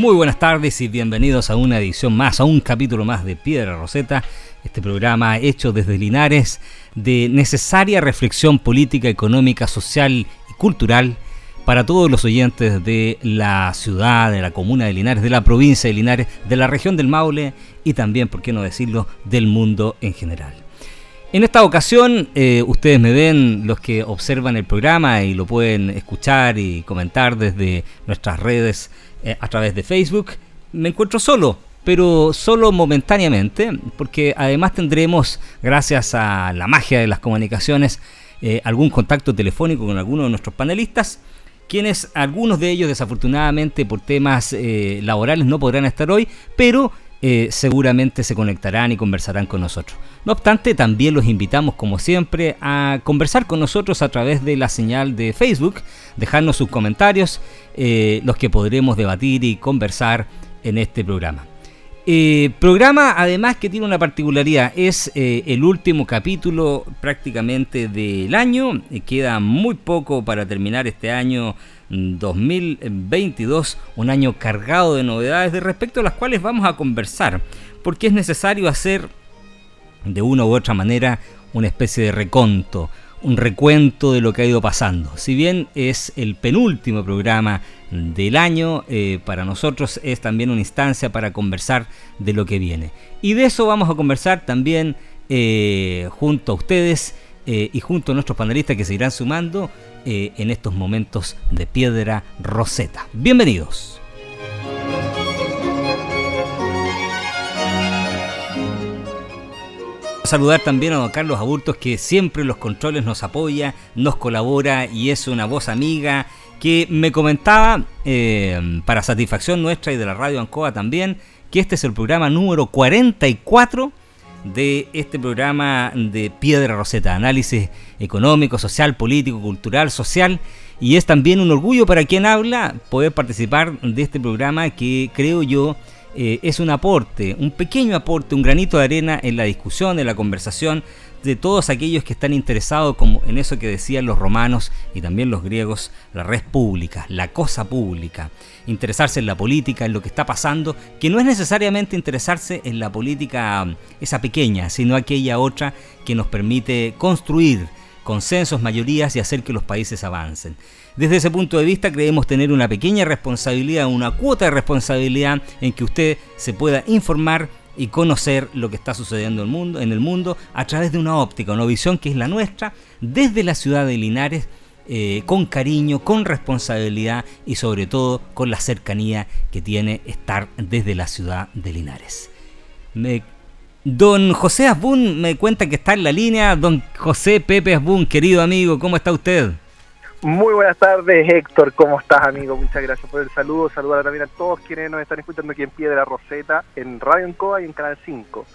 Muy buenas tardes y bienvenidos a una edición más, a un capítulo más de Piedra Roseta, este programa hecho desde Linares de necesaria reflexión política, económica, social y cultural para todos los oyentes de la ciudad, de la comuna de Linares, de la provincia de Linares, de la región del Maule y también, por qué no decirlo, del mundo en general. En esta ocasión, eh, ustedes me ven, los que observan el programa y lo pueden escuchar y comentar desde nuestras redes eh, a través de Facebook. Me encuentro solo, pero solo momentáneamente, porque además tendremos, gracias a la magia de las comunicaciones, eh, algún contacto telefónico con algunos de nuestros panelistas, quienes algunos de ellos desafortunadamente por temas eh, laborales no podrán estar hoy, pero seguramente se conectarán y conversarán con nosotros. No obstante, también los invitamos, como siempre, a conversar con nosotros a través de la señal de Facebook, dejarnos sus comentarios eh, los que podremos debatir y conversar en este programa. Eh, programa además que tiene una particularidad, es eh, el último capítulo prácticamente del año, queda muy poco para terminar este año 2022, mm, un año cargado de novedades de respecto a las cuales vamos a conversar, porque es necesario hacer de una u otra manera una especie de reconto, un recuento de lo que ha ido pasando. Si bien es el penúltimo programa del año, eh, para nosotros es también una instancia para conversar de lo que viene. Y de eso vamos a conversar también eh, junto a ustedes eh, y junto a nuestros panelistas que se sumando en estos momentos de piedra roseta. Bienvenidos. saludar también a don Carlos Aburtos que siempre los controles nos apoya, nos colabora y es una voz amiga que me comentaba eh, para satisfacción nuestra y de la radio Ancoa también que este es el programa número 44 de este programa de Piedra Roseta, análisis económico, social, político, cultural, social y es también un orgullo para quien habla poder participar de este programa que creo yo eh, es un aporte, un pequeño aporte, un granito de arena en la discusión, en la conversación de todos aquellos que están interesados como en eso que decían los romanos y también los griegos, la red pública, la cosa pública, interesarse en la política, en lo que está pasando, que no es necesariamente interesarse en la política esa pequeña, sino aquella otra que nos permite construir consensos, mayorías y hacer que los países avancen. Desde ese punto de vista creemos tener una pequeña responsabilidad, una cuota de responsabilidad en que usted se pueda informar y conocer lo que está sucediendo en el mundo, a través de una óptica, una visión que es la nuestra, desde la ciudad de Linares, eh, con cariño, con responsabilidad y sobre todo con la cercanía que tiene estar desde la ciudad de Linares. Don José Asbun me cuenta que está en la línea. Don José Pepe Asbun, querido amigo, ¿cómo está usted? Muy buenas tardes, Héctor. ¿Cómo estás, amigo? Muchas gracias por el saludo. Saludar también a todos quienes nos están escuchando aquí en Piedra Roseta, en Radio Encoa y en Canal 5.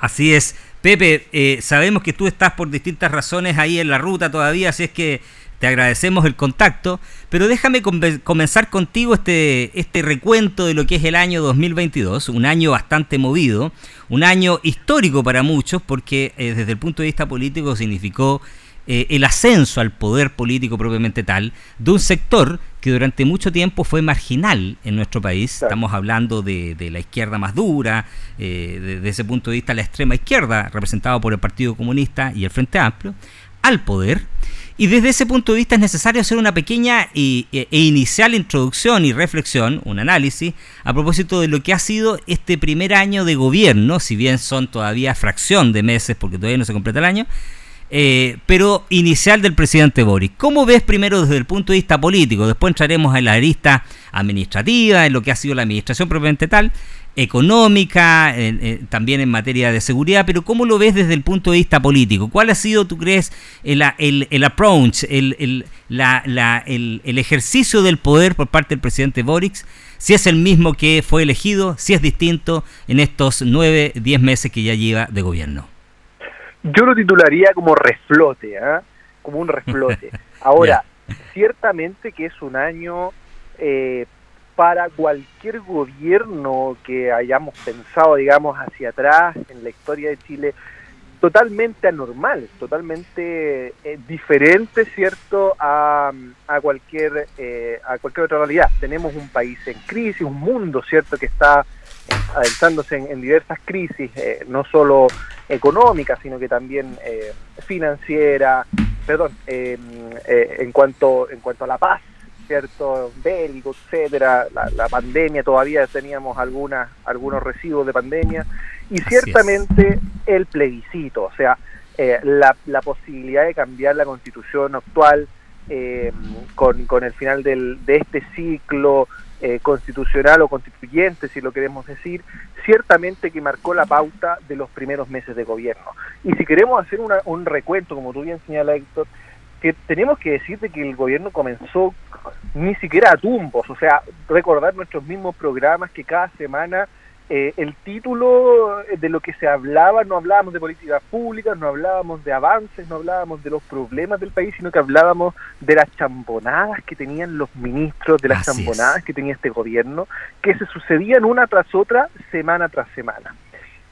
Así es. Pepe, eh, sabemos que tú estás por distintas razones ahí en la ruta todavía, así es que te agradecemos el contacto, pero déjame comenzar contigo este, este recuento de lo que es el año 2022, un año bastante movido, un año histórico para muchos, porque eh, desde el punto de vista político significó eh, el ascenso al poder político propiamente tal de un sector que durante mucho tiempo fue marginal en nuestro país. Estamos hablando de, la izquierda más dura, eh, desde ese punto de vista la extrema izquierda, representada por el Partido Comunista y el Frente Amplio, al poder. Y desde ese punto de vista es necesario hacer una pequeña e, e, inicial introducción y reflexión, un análisis, a propósito de lo que ha sido este primer año de gobierno, si bien son todavía fracción de meses porque todavía no se completa el año, eh, pero inicial del presidente Boris. ¿Cómo ves primero desde el punto de vista político? Después entraremos en la arista administrativa, en lo que ha sido la administración propiamente tal, económica, también en materia de seguridad, pero ¿cómo lo ves desde el punto de vista político? ¿Cuál ha sido, tú crees, el, el, approach, el, el, ejercicio del poder por parte del presidente Boric? Si es el mismo que fue elegido, si es distinto en estos nueve, diez meses que ya lleva de gobierno. Yo lo titularía como reflote, ¿ah? como un reflote. Ahora, ciertamente que es un año eh, para cualquier gobierno que hayamos pensado, digamos, hacia atrás en la historia de Chile, totalmente anormal, totalmente eh, diferente, ¿cierto?, a, a cualquier, eh, a cualquier otra realidad. Tenemos un país en crisis, un mundo, ¿cierto?, que está adentrándose en, diversas crisis, eh, no solo económicas, sino que también financiera, perdón, en cuanto en cuanto a la paz, cierto bélico, etcétera, la, pandemia todavía teníamos algunas algunos residuos de pandemia y ciertamente el plebiscito, o sea, eh, la, la, posibilidad de cambiar la constitución actual eh, con, con, el final del, de este ciclo eh, constitucional o constituyente, si lo queremos decir, ciertamente que marcó la pauta de los primeros meses de gobierno. Y si queremos hacer un recuento, como tú bien señala Héctor, que tenemos que decirte que el gobierno comenzó ni siquiera a tumbos, o sea, recordar nuestros mismos programas que cada semana eh, el título de lo que se hablaba, no hablábamos de políticas públicas, no hablábamos de avances, no hablábamos de los problemas del país, sino que hablábamos de las chambonadas que tenían los ministros, de las chambonadas que tenía este gobierno, que se sucedían una tras otra, semana tras semana.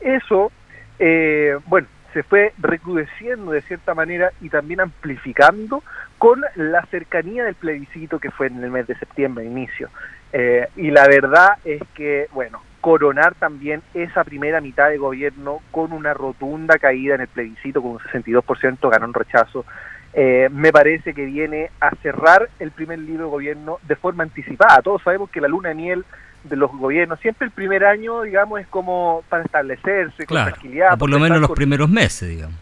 Eso, eh, bueno, se fue recrudeciendo de cierta manera y también amplificando con la cercanía del plebiscito que fue en el mes de septiembre, inicio. Eh, y la verdad es que, bueno, coronar también esa primera mitad de gobierno con una rotunda caída en el plebiscito, con un 62% ganó un rechazo, eh, me parece que viene a cerrar el primer libro de gobierno de forma anticipada. Todos sabemos que la luna de miel de los gobiernos. Siempre el primer año, digamos, es como para establecerse, con tranquilidad. por lo menos los primeros meses, digamos.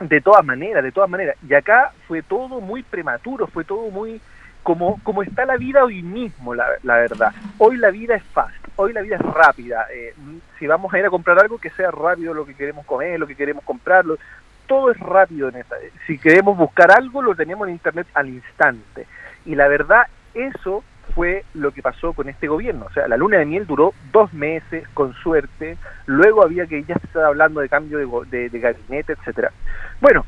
De todas maneras, de todas maneras. Y acá fue todo muy prematuro, fue todo muy como, como está la vida hoy mismo, la, la verdad. Hoy la vida es fast, hoy la vida es rápida. Eh, si vamos a ir a comprar algo, que sea rápido lo que queremos comer, lo que queremos comprarlo. Todo es rápido en esta. Si queremos buscar algo, lo tenemos en Internet al instante. Y la verdad, eso fue lo que pasó con este gobierno. O sea, la luna de miel duró dos meses, con suerte. Luego había que ya se estaba hablando de cambio de, de, gabinete, etcétera. Bueno,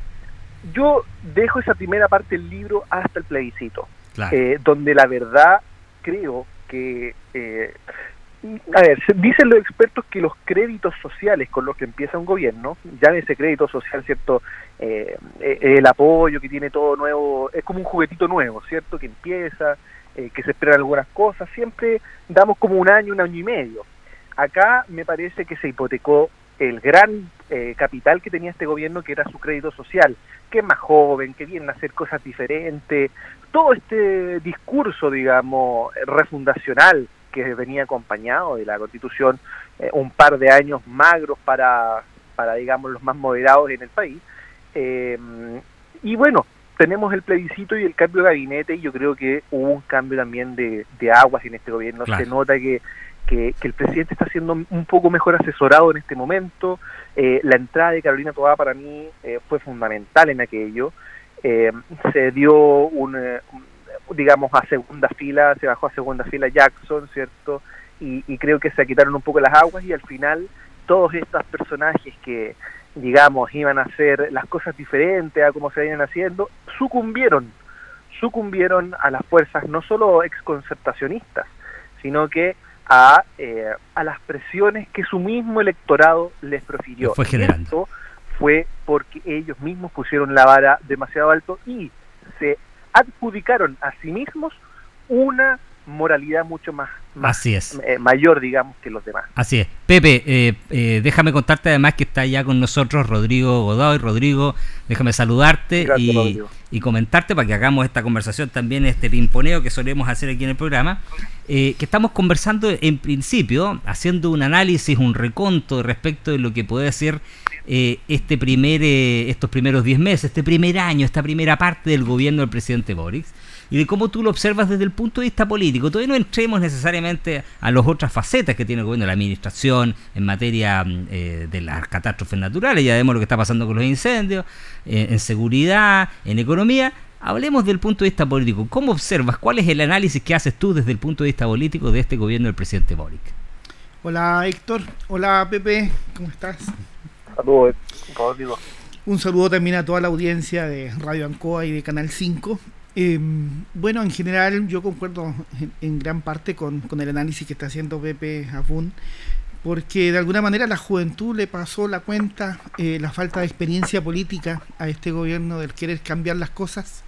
yo dejo esa primera parte del libro hasta el plebiscito, eh, donde la verdad creo que eh, a ver, dicen los expertos que los créditos sociales con los que empieza un gobierno, ya ese crédito social, ¿cierto? Eh, el apoyo que tiene todo nuevo, es como un juguetito nuevo, ¿cierto? Que empieza, eh, que se esperan algunas cosas, siempre damos como un año, un año y medio. Acá me parece que se hipotecó el gran eh, capital que tenía este gobierno, que era su crédito social, que es más joven, que viene a hacer cosas diferentes, todo este discurso, digamos, refundacional que venía acompañado de la constitución, eh, un par de años magros para, para, digamos, los más moderados en el país. y bueno, tenemos el plebiscito y el cambio de gabinete y yo creo que hubo un cambio también de, aguas en este gobierno. Se nota que, que, el presidente está siendo un poco mejor asesorado en este momento. Eh, la entrada de Carolina Toá para mí eh, fue fundamental en aquello. Eh, se dio un, digamos, a segunda fila, se bajó a segunda fila Jackson, ¿cierto? Y, y creo que se quitaron un poco las aguas y al final todos estos personajes que digamos, iban a hacer las cosas diferentes a como se venían haciendo, sucumbieron, sucumbieron a las fuerzas no solo exconcertacionistas, sino que a, eh, a las presiones que su mismo electorado les profirió. Fue generando. Esto fue porque ellos mismos pusieron la vara demasiado alto y se adjudicaron a sí mismos una moralidad mucho más, Así es. Eh, mayor, digamos, que los demás. Así es. Pepe, eh, eh, déjame contarte además que está ya con nosotros Rodrigo Godoy. Rodrigo, déjame saludarte y, comentarte para que hagamos esta conversación también, este pimponeo que solemos hacer aquí en el programa, que estamos conversando en principio, haciendo un análisis, un reconto respecto de lo que puede ser eh, este primer, eh, estos primeros 10 meses, este primer año, esta primera parte del gobierno del presidente Boris y de cómo tú lo observas desde el punto de vista político. Todavía no entremos necesariamente a las otras facetas que tiene el gobierno, la administración en materia mm, eh, de las catástrofes naturales, ya vemos lo que está pasando con los incendios, eh, en seguridad, en economía. Hablemos del punto de vista político. ¿Cómo observas? ¿Cuál es el análisis que haces tú desde el punto de vista político de este gobierno del presidente Boric? Hola Héctor, hola Pepe, ¿cómo estás? Rodrigo. Un saludo también a toda la audiencia de Radio Ancoa y de Canal 5. Eh, bueno, en general yo concuerdo en, gran parte con, el análisis que está haciendo Pepe Afun, porque de alguna manera la juventud le pasó la cuenta, eh, la falta de experiencia política a este gobierno del querer cambiar las cosas.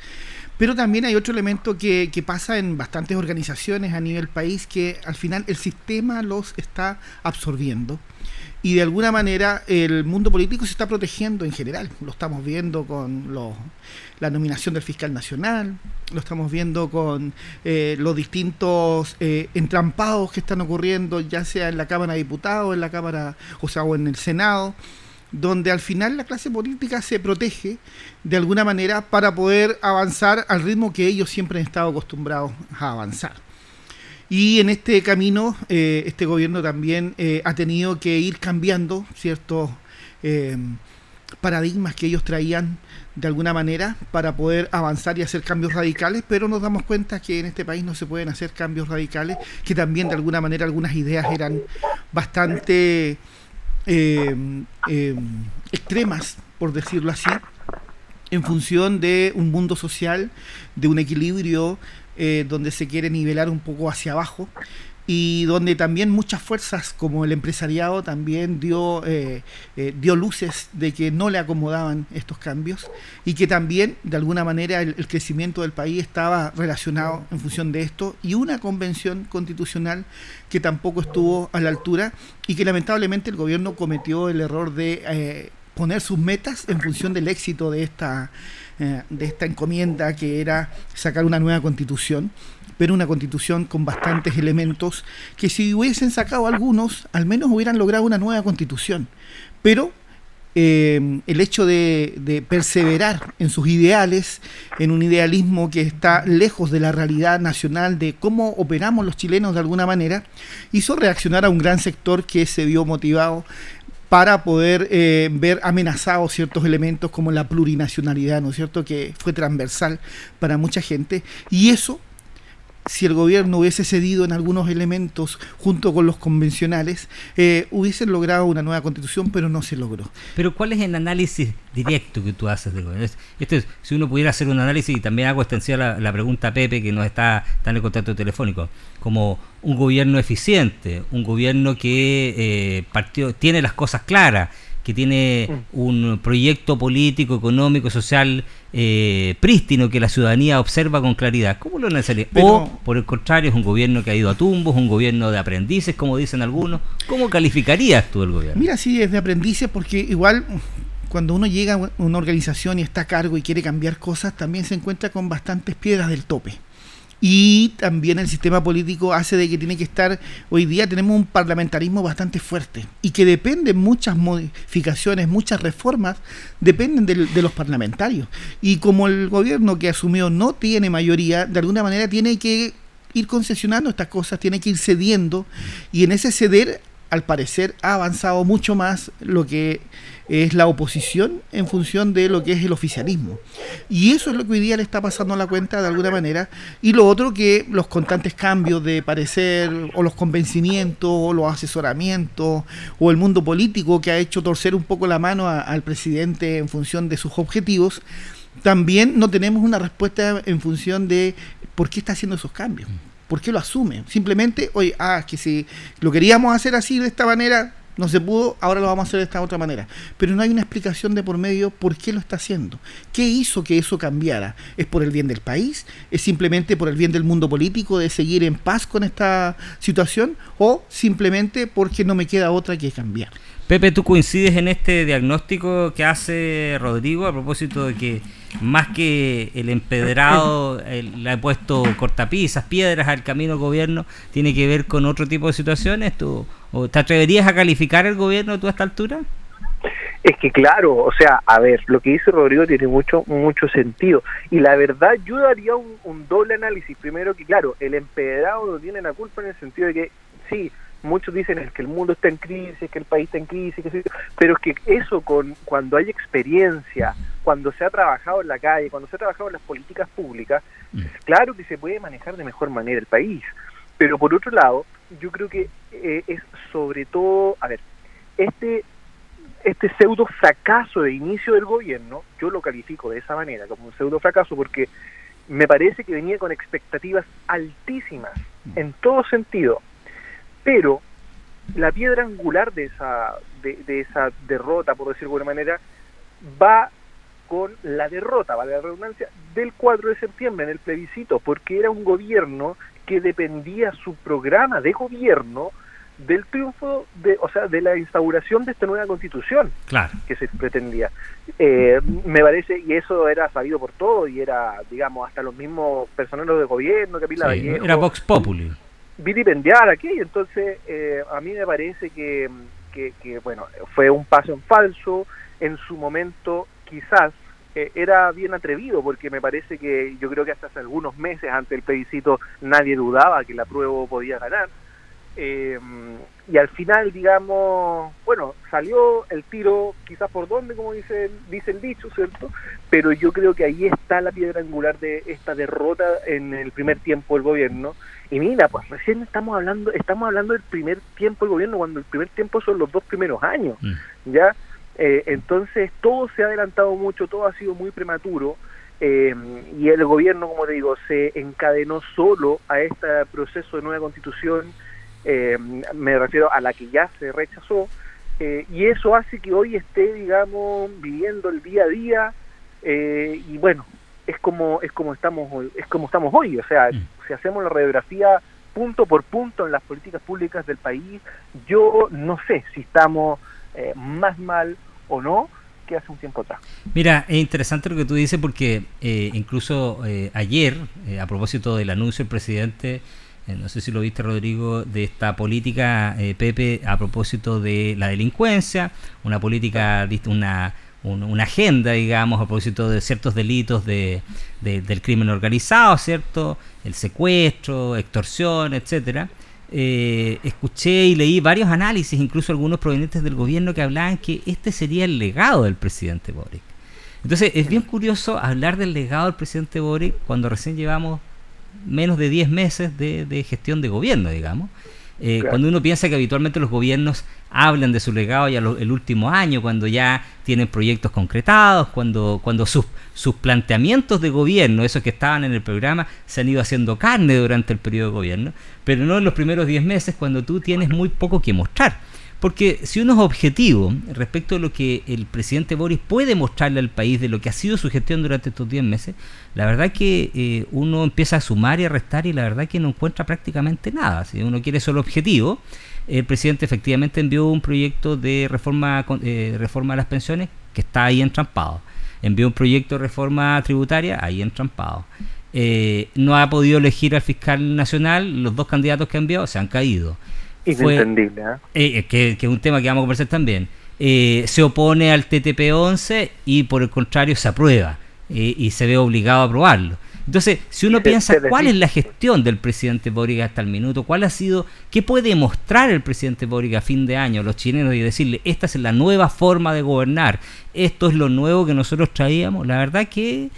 Pero también hay otro elemento que, que pasa en bastantes organizaciones a nivel país, que al final el sistema los está absorbiendo y de alguna manera el mundo político se está protegiendo en general. Lo estamos viendo con la nominación del fiscal nacional, lo estamos viendo con eh, los distintos eh, entrampados que están ocurriendo, ya sea en la Cámara de Diputados, en la Cámara, o sea, o en el Senado, donde al final la clase política se protege de alguna manera para poder avanzar al ritmo que ellos siempre han estado acostumbrados a avanzar. Y en este camino, eh, este gobierno también eh, ha tenido que ir cambiando ciertos eh, paradigmas que ellos traían de alguna manera para poder avanzar y hacer cambios radicales, pero nos damos cuenta que en este país no se pueden hacer cambios radicales, que también de alguna manera algunas ideas eran bastante extremas, por decirlo así, en función de un mundo social, de un equilibrio eh, donde se quiere nivelar un poco hacia abajo y donde también muchas fuerzas como el empresariado también dio, eh, eh, dio luces de que no le acomodaban estos cambios y que también de alguna manera el, el, crecimiento del país estaba relacionado en función de esto y una convención constitucional que tampoco estuvo a la altura y que lamentablemente el gobierno cometió el error de poner sus metas en función del éxito de esta eh, de esta encomienda que era sacar una nueva constitución, pero una constitución con bastantes elementos que si hubiesen sacado algunos, al menos hubieran logrado una nueva constitución. Pero eh, el hecho de, de, perseverar en sus ideales, en un idealismo que está lejos de la realidad nacional, de cómo operamos los chilenos de alguna manera, hizo reaccionar a un gran sector que se vio motivado para poder eh, ver amenazados ciertos elementos como la plurinacionalidad, ¿no es cierto?, que fue transversal para mucha gente. Y eso si el gobierno hubiese cedido en algunos elementos junto con los convencionales, eh, hubiesen logrado una nueva constitución, pero no se logró. Pero ¿cuál es el análisis directo que tú haces del gobierno? Este, si uno pudiera hacer un análisis, y también hago extensiva la, pregunta a Pepe, que nos está, está, en el contacto telefónico, como un gobierno eficiente, un gobierno que eh, partió, tiene las cosas claras, que tiene mm. un proyecto político, económico, social eh, prístino que la ciudadanía observa con claridad. ¿Cómo lo necesitaría? o, por el contrario, es un gobierno que ha ido a tumbos, un gobierno de aprendices, como dicen algunos. ¿Cómo calificarías tú el gobierno? Mira, sí, es de aprendices porque igual cuando uno llega a una organización y está a cargo y quiere cambiar cosas, también se encuentra con bastantes piedras del tope y también el sistema político hace de que tiene que estar, hoy día tenemos un parlamentarismo bastante fuerte y que dependen muchas modificaciones, muchas reformas, dependen de, de los parlamentarios. Y como el gobierno que asumió no tiene mayoría, de alguna manera tiene que ir concesionando estas cosas, tiene que ir cediendo y en ese ceder al parecer ha avanzado mucho más lo que es la oposición en función de lo que es el oficialismo. Y eso es lo que hoy día le está pasando a la cuenta de alguna manera. Y lo otro que los constantes cambios de parecer o los convencimientos o los asesoramientos o el mundo político que ha hecho torcer un poco la mano al presidente en función de sus objetivos, también no tenemos una respuesta en función de por qué está haciendo esos cambios. ¿Por qué lo asume? Simplemente, oye, ah, que si lo queríamos hacer así, de esta manera, no se pudo, ahora lo vamos a hacer de esta otra manera. Pero no hay una explicación de por medio por qué lo está haciendo. ¿Qué hizo que eso cambiara? ¿Es por el bien del país? ¿Es simplemente por el bien del mundo político de seguir en paz con esta situación? ¿O simplemente porque no me queda otra que cambiar? Pepe, ¿tú coincides en este diagnóstico que hace Rodrigo a propósito de que más que el empedrado le ha puesto cortapisas, piedras al camino gobierno, tiene que ver con otro tipo de situaciones? ¿Tú, ¿O te atreverías a calificar el gobierno tú a esta altura? Es que claro, o sea, a ver, lo que dice Rodrigo tiene mucho mucho sentido. Y la verdad, yo daría un, doble análisis. Primero que, claro, el empedrado no tiene la culpa en el sentido de que, sí, muchos dicen que el mundo está en crisis, que el país está en crisis, que pero es que eso con cuando hay experiencia, cuando se ha trabajado en la calle, cuando se ha trabajado en las políticas públicas, mm. claro que se puede manejar de mejor manera el país. Pero por otro lado, yo creo que eh, es sobre todo, a ver, este este pseudo fracaso de inicio del gobierno, yo lo califico de esa manera, como un pseudo fracaso, porque me parece que venía con expectativas altísimas en todo sentido, pero la piedra angular de esa, de, esa derrota, por decirlo de alguna manera, va con la derrota, vale la redundancia, del 4 de septiembre en el plebiscito, porque era un gobierno que dependía su programa de gobierno del triunfo de, o sea, de la instauración de esta nueva constitución que se pretendía. Eh, me parece, y eso era sabido por todo, y era, digamos, hasta los mismos personeros de gobierno, que sí, Era Vox Populi. Vilipendiar aquí, entonces eh, a mí me parece que, que, bueno, fue un paso en falso, en su momento quizás eh, era bien atrevido porque me parece que yo creo que hasta hace algunos meses ante el plebiscito nadie dudaba que la prueba podía ganar eh, y al final, digamos, bueno, salió el tiro quizás por donde, como dice, dice el dicho, ¿cierto? Pero yo creo que ahí está la piedra angular de esta derrota en el primer tiempo del gobierno. Y mira, pues recién estamos hablando, estamos hablando del primer tiempo del gobierno, cuando el primer tiempo son los dos primeros años, mm. ¿ya? Eh, entonces todo se ha adelantado mucho, todo ha sido muy prematuro. Eh, y el gobierno, como te digo, se encadenó solo a este proceso de nueva constitución eh, me refiero a la que ya se rechazó, eh, y eso hace que hoy esté, digamos, viviendo el día a día, eh, y bueno, es como, es como estamos hoy, es como estamos hoy, o sea, mm. si hacemos la radiografía punto por punto en las políticas públicas del país, yo no sé si estamos más mal o no, que hace un tiempo atrás. Mira, es interesante lo que tú dices porque incluso ayer, a propósito del anuncio del presidente eh, no sé si lo viste Rodrigo, de esta política, eh, Pepe, a propósito de la delincuencia, una política, una, una agenda, digamos, a propósito de ciertos delitos de, del crimen organizado, ¿cierto? El secuestro, extorsión, etcétera. Eh, escuché y leí varios análisis, incluso algunos provenientes del gobierno, que hablaban que este sería el legado del presidente Boric. Entonces, es bien curioso hablar del legado del presidente Boric cuando recién llevamos menos de 10 meses de, gestión de gobierno, digamos. Eh, cuando uno piensa que habitualmente los gobiernos hablan de su legado ya el último año, cuando ya tienen proyectos concretados, cuando, cuando sus, sus planteamientos de gobierno, esos que estaban en el programa, se han ido haciendo carne durante el periodo de gobierno, pero no en los primeros 10 meses cuando tú tienes muy poco que mostrar. Porque si uno es objetivo respecto a lo que el presidente Boris puede mostrarle al país de lo que ha sido su gestión durante estos 10 meses, la verdad que eh, uno empieza a sumar y a restar y la verdad que no encuentra prácticamente nada. Si uno quiere solo objetivo, el presidente efectivamente envió un proyecto de reforma, eh, reforma de las pensiones que está ahí entrampado. Envió un proyecto de reforma tributaria ahí entrampado. Eh, no ha podido elegir al fiscal nacional, los dos candidatos que ha enviado se han caído. Inentendible. ¿eh? Eh, que, es un tema que vamos a conversar también. Eh, se opone al TTP-11 y por el contrario se aprueba y se ve obligado a aprobarlo. Entonces, si uno piensa cuál es la gestión del presidente Boric hasta el minuto, cuál ha sido, qué puede mostrar el presidente Boric a fin de año a los chilenos y decirle, esta es la nueva forma de gobernar, esto es lo nuevo que nosotros traíamos, la verdad que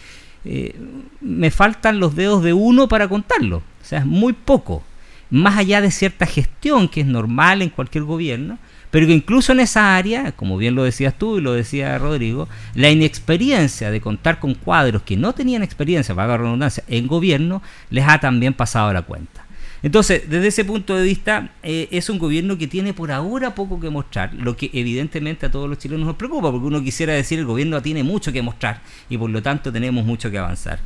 me faltan los dedos de uno para contarlo, o sea, es muy poco más allá de cierta gestión que es normal en cualquier gobierno, pero que incluso en esa área, como bien lo decías tú y lo decía Rodrigo, la inexperiencia de contar con cuadros que no tenían experiencia, la redundancia, en gobierno, les ha también pasado la cuenta. Entonces, desde ese punto de vista, eh, es un gobierno que tiene por ahora poco que mostrar, lo que evidentemente a todos los chilenos nos preocupa, porque uno quisiera decir el gobierno tiene mucho que mostrar y por lo tanto tenemos mucho que avanzar.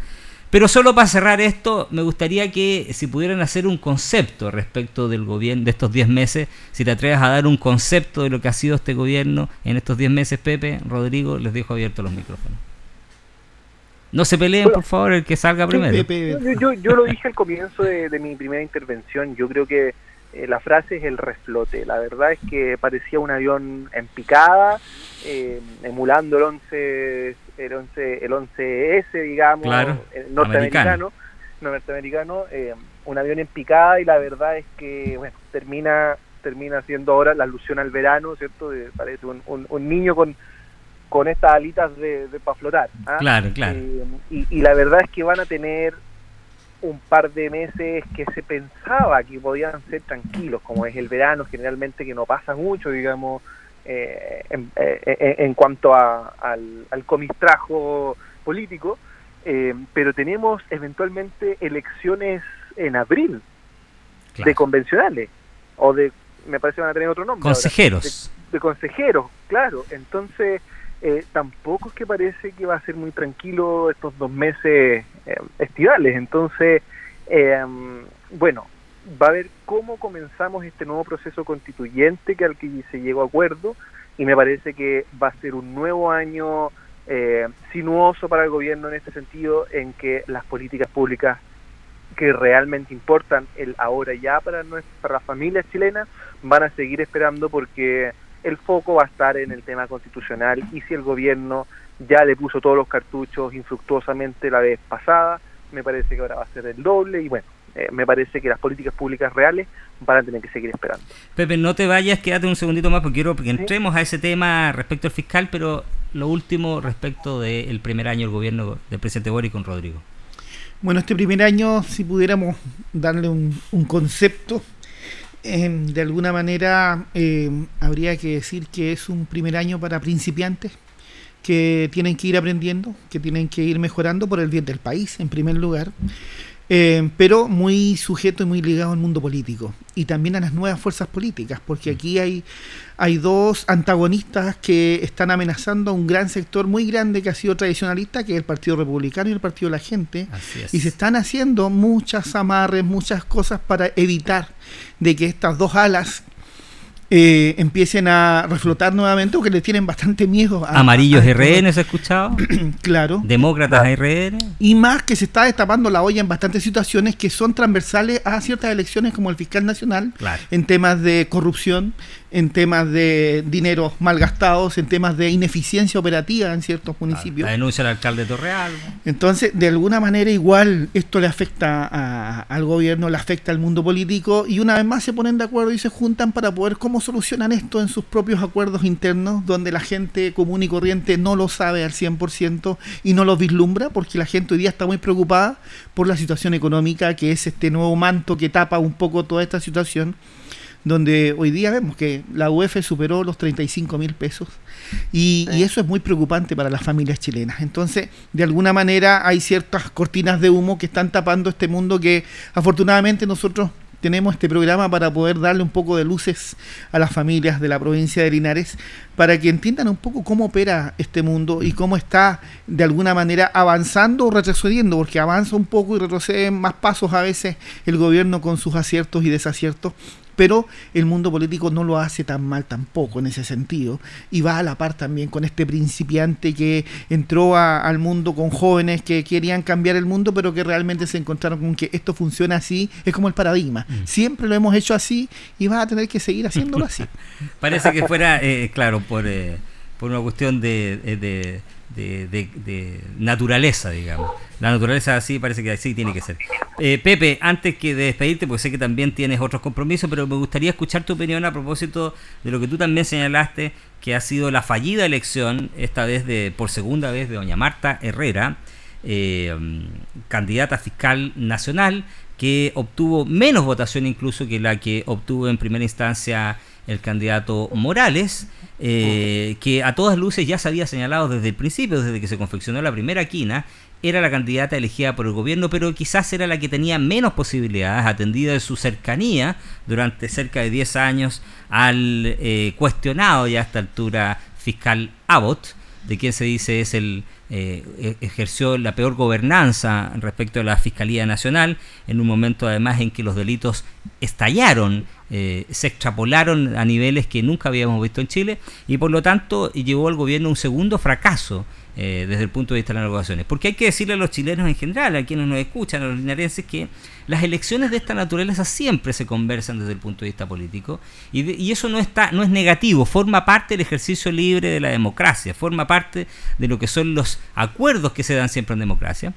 Pero solo para cerrar esto, me gustaría que si pudieran hacer un concepto respecto del gobierno de estos 10 meses, si te atreves a dar un concepto de lo que ha sido este gobierno en estos 10 meses, Pepe, Rodrigo, les dejo abiertos los micrófonos. No se peleen, por favor, el que salga primero. Yo, yo, lo dije al comienzo de, mi primera intervención. Yo creo que eh, la frase es el reflote. La verdad es que parecía un avión en picada, eh, emulando el 11 el 11 el 11S, digamos, el norteamericano, norteamericano, eh, un avión en picada y la verdad es que bueno, termina termina siendo ahora la alusión al verano, ¿cierto? De, parece un, un, niño con con estas alitas de, para flotar. ¿ah? Claro, claro. y, y la verdad es que van a tener un par de meses que se pensaba que podían ser tranquilos, como es el verano generalmente que no pasa mucho, digamos, eh, eh, en, cuanto a, al, al, comistrajo político, eh, pero tenemos eventualmente elecciones en abril de convencionales, o de, me parece que van a tener otro nombre. Consejeros. de consejeros, claro. Entonces eh, tampoco es que parece que va a ser muy tranquilo estos dos meses estivales. Entonces, eh, bueno, va a ver cómo comenzamos este nuevo proceso constituyente que al que se llegó a acuerdo y me parece que va a ser un nuevo año sinuoso para el gobierno en este sentido, en que las políticas públicas que realmente importan el ahora ya para, nuestra, para las familias chilenas van a seguir esperando porque el foco va a estar en el tema constitucional y si el gobierno ya le puso todos los cartuchos infructuosamente la vez pasada, me parece que ahora va a ser el doble y bueno, eh, me parece que las políticas públicas reales van a tener que seguir esperando. Pepe, no te vayas, quédate un segundito más porque quiero que entremos a ese tema respecto al fiscal, pero lo último respecto del primer año del gobierno del presidente Boris con Rodrigo. Bueno, este primer año, si pudiéramos darle un, un concepto, Em, de alguna manera em, habría que decir que es un primer año para principiantes que tienen que ir aprendiendo, que tienen que ir mejorando por el bien del país, en primer lugar. Eh, pero muy sujeto y muy ligado al mundo político. Y también a las nuevas fuerzas políticas, porque aquí hay, hay dos antagonistas que están amenazando a un gran sector muy grande que ha sido tradicionalista, que es el Partido Republicano y el Partido de la Gente, y se están haciendo muchas amarres, muchas cosas para evitar de que estas dos alas eh, empiecen a reflotar nuevamente porque le tienen bastante miedo a, Amarillos RN, ¿se ha escuchado? claro. Demócratas RN. Y más que se está destapando la olla en bastantes situaciones que son transversales a ciertas elecciones como el fiscal nacional, en temas de corrupción, en temas de dinero malgastados, en temas de ineficiencia operativa en ciertos municipios. La denuncia del alcalde Torreal. Entonces, de alguna manera igual esto le afecta al gobierno, le afecta al mundo político y una vez más se ponen de acuerdo y se juntan para poder cómo solucionan esto en sus propios acuerdos internos, donde la gente común y corriente no lo sabe al 100% y no lo vislumbra, porque la gente hoy día está muy preocupada por la situación económica, que es este nuevo manto que tapa un poco toda esta situación donde hoy día vemos que la UEF superó los 35 mil pesos. Y, eso es muy preocupante para las familias chilenas. Entonces, de alguna manera hay ciertas cortinas de humo que están tapando este mundo que afortunadamente nosotros tenemos este programa para poder darle un poco de luces a las familias de la provincia de Linares para que entiendan un poco cómo opera este mundo y cómo está de alguna manera avanzando o retrocediendo, porque avanza un poco y retrocede más pasos a veces el gobierno con sus aciertos y desaciertos, pero el mundo político no lo hace tan mal tampoco en ese sentido y va a la par también con este principiante que entró al mundo con jóvenes que querían cambiar el mundo pero que realmente se encontraron con que esto funciona así, es como el paradigma, mm. siempre lo hemos hecho así y vas a tener que seguir haciéndolo así. Parece que fuera, eh, claro, por, eh, por una cuestión de, eh, de naturaleza, digamos la naturaleza así parece que así tiene que ser. Eh, Pepe, antes que de despedirte, porque sé que también tienes otros compromisos, pero me gustaría escuchar tu opinión a propósito de lo que tú también señalaste, que ha sido la fallida elección, esta vez de por segunda vez, de doña Marta Herrera, eh, candidata fiscal nacional, que obtuvo menos votación incluso que la que obtuvo en primera instancia el candidato Morales, eh, que a todas luces ya se había señalado desde el principio, desde que se confeccionó la primera quina, era la candidata elegida por el gobierno, pero quizás era la que tenía menos posibilidades, atendida de su cercanía durante cerca de 10 años al eh, cuestionado ya a esta altura fiscal Abbott, de quien se dice es el eh, e-, ejerció la peor gobernanza respecto a la Fiscalía Nacional, en un momento además en que los delitos estallaron, eh, se extrapolaron a niveles que nunca habíamos visto en Chile, y por lo tanto llevó al gobierno un segundo fracaso eh, desde el punto de vista de las negociaciones. Porque hay que decirle a los chilenos en general, a quienes nos escuchan, a los linarenses, que las elecciones de esta naturaleza siempre se conversan desde el punto de vista político y, y, eso no está no es negativo, forma parte del ejercicio libre de la democracia, forma parte de lo que son los acuerdos que se dan siempre en democracia.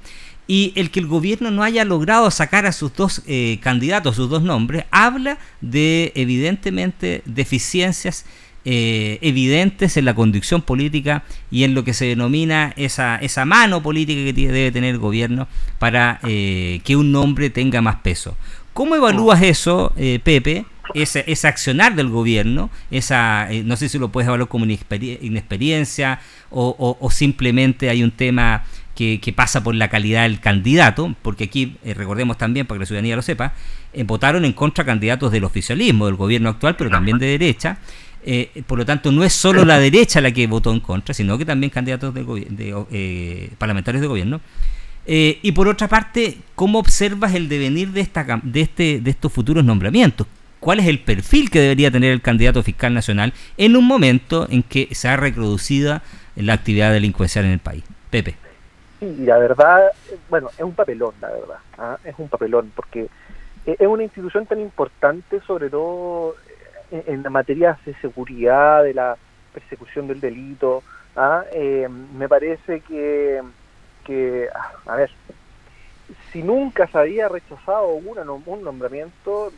Y el que el gobierno no haya logrado sacar a sus dos eh, candidatos, sus dos nombres, habla de evidentemente deficiencias eh, evidentes en la conducción política y en lo que se denomina esa, esa mano política que debe tener el gobierno para eh, que un nombre tenga más peso. ¿Cómo evalúas eso, Pepe? Ese, ese, accionar del gobierno, esa, no sé si lo puedes evaluar como inexperiencia o, o simplemente hay un tema que, pasa por la calidad del candidato, porque aquí, eh, recordemos también, para que la ciudadanía lo sepa, eh, votaron en contra candidatos del oficialismo, del gobierno actual, pero también de derecha. Eh, por lo tanto, no es solo la derecha la que votó en contra, sino que también candidatos de, parlamentarios de gobierno. y por otra parte, ¿cómo observas el devenir de, esta, de, este, de estos futuros nombramientos? ¿Cuál es el perfil que debería tener el candidato fiscal nacional en un momento en que se ha reproducido la actividad delincuencial en el país? Pepe y la verdad, bueno, es un papelón, la verdad, ¿ah? es un papelón, porque es una institución tan importante, sobre todo en, la materia de seguridad, de la persecución del delito. ¿ah? Eh, me parece que, que, a ver, si nunca se había rechazado una, un nombramiento,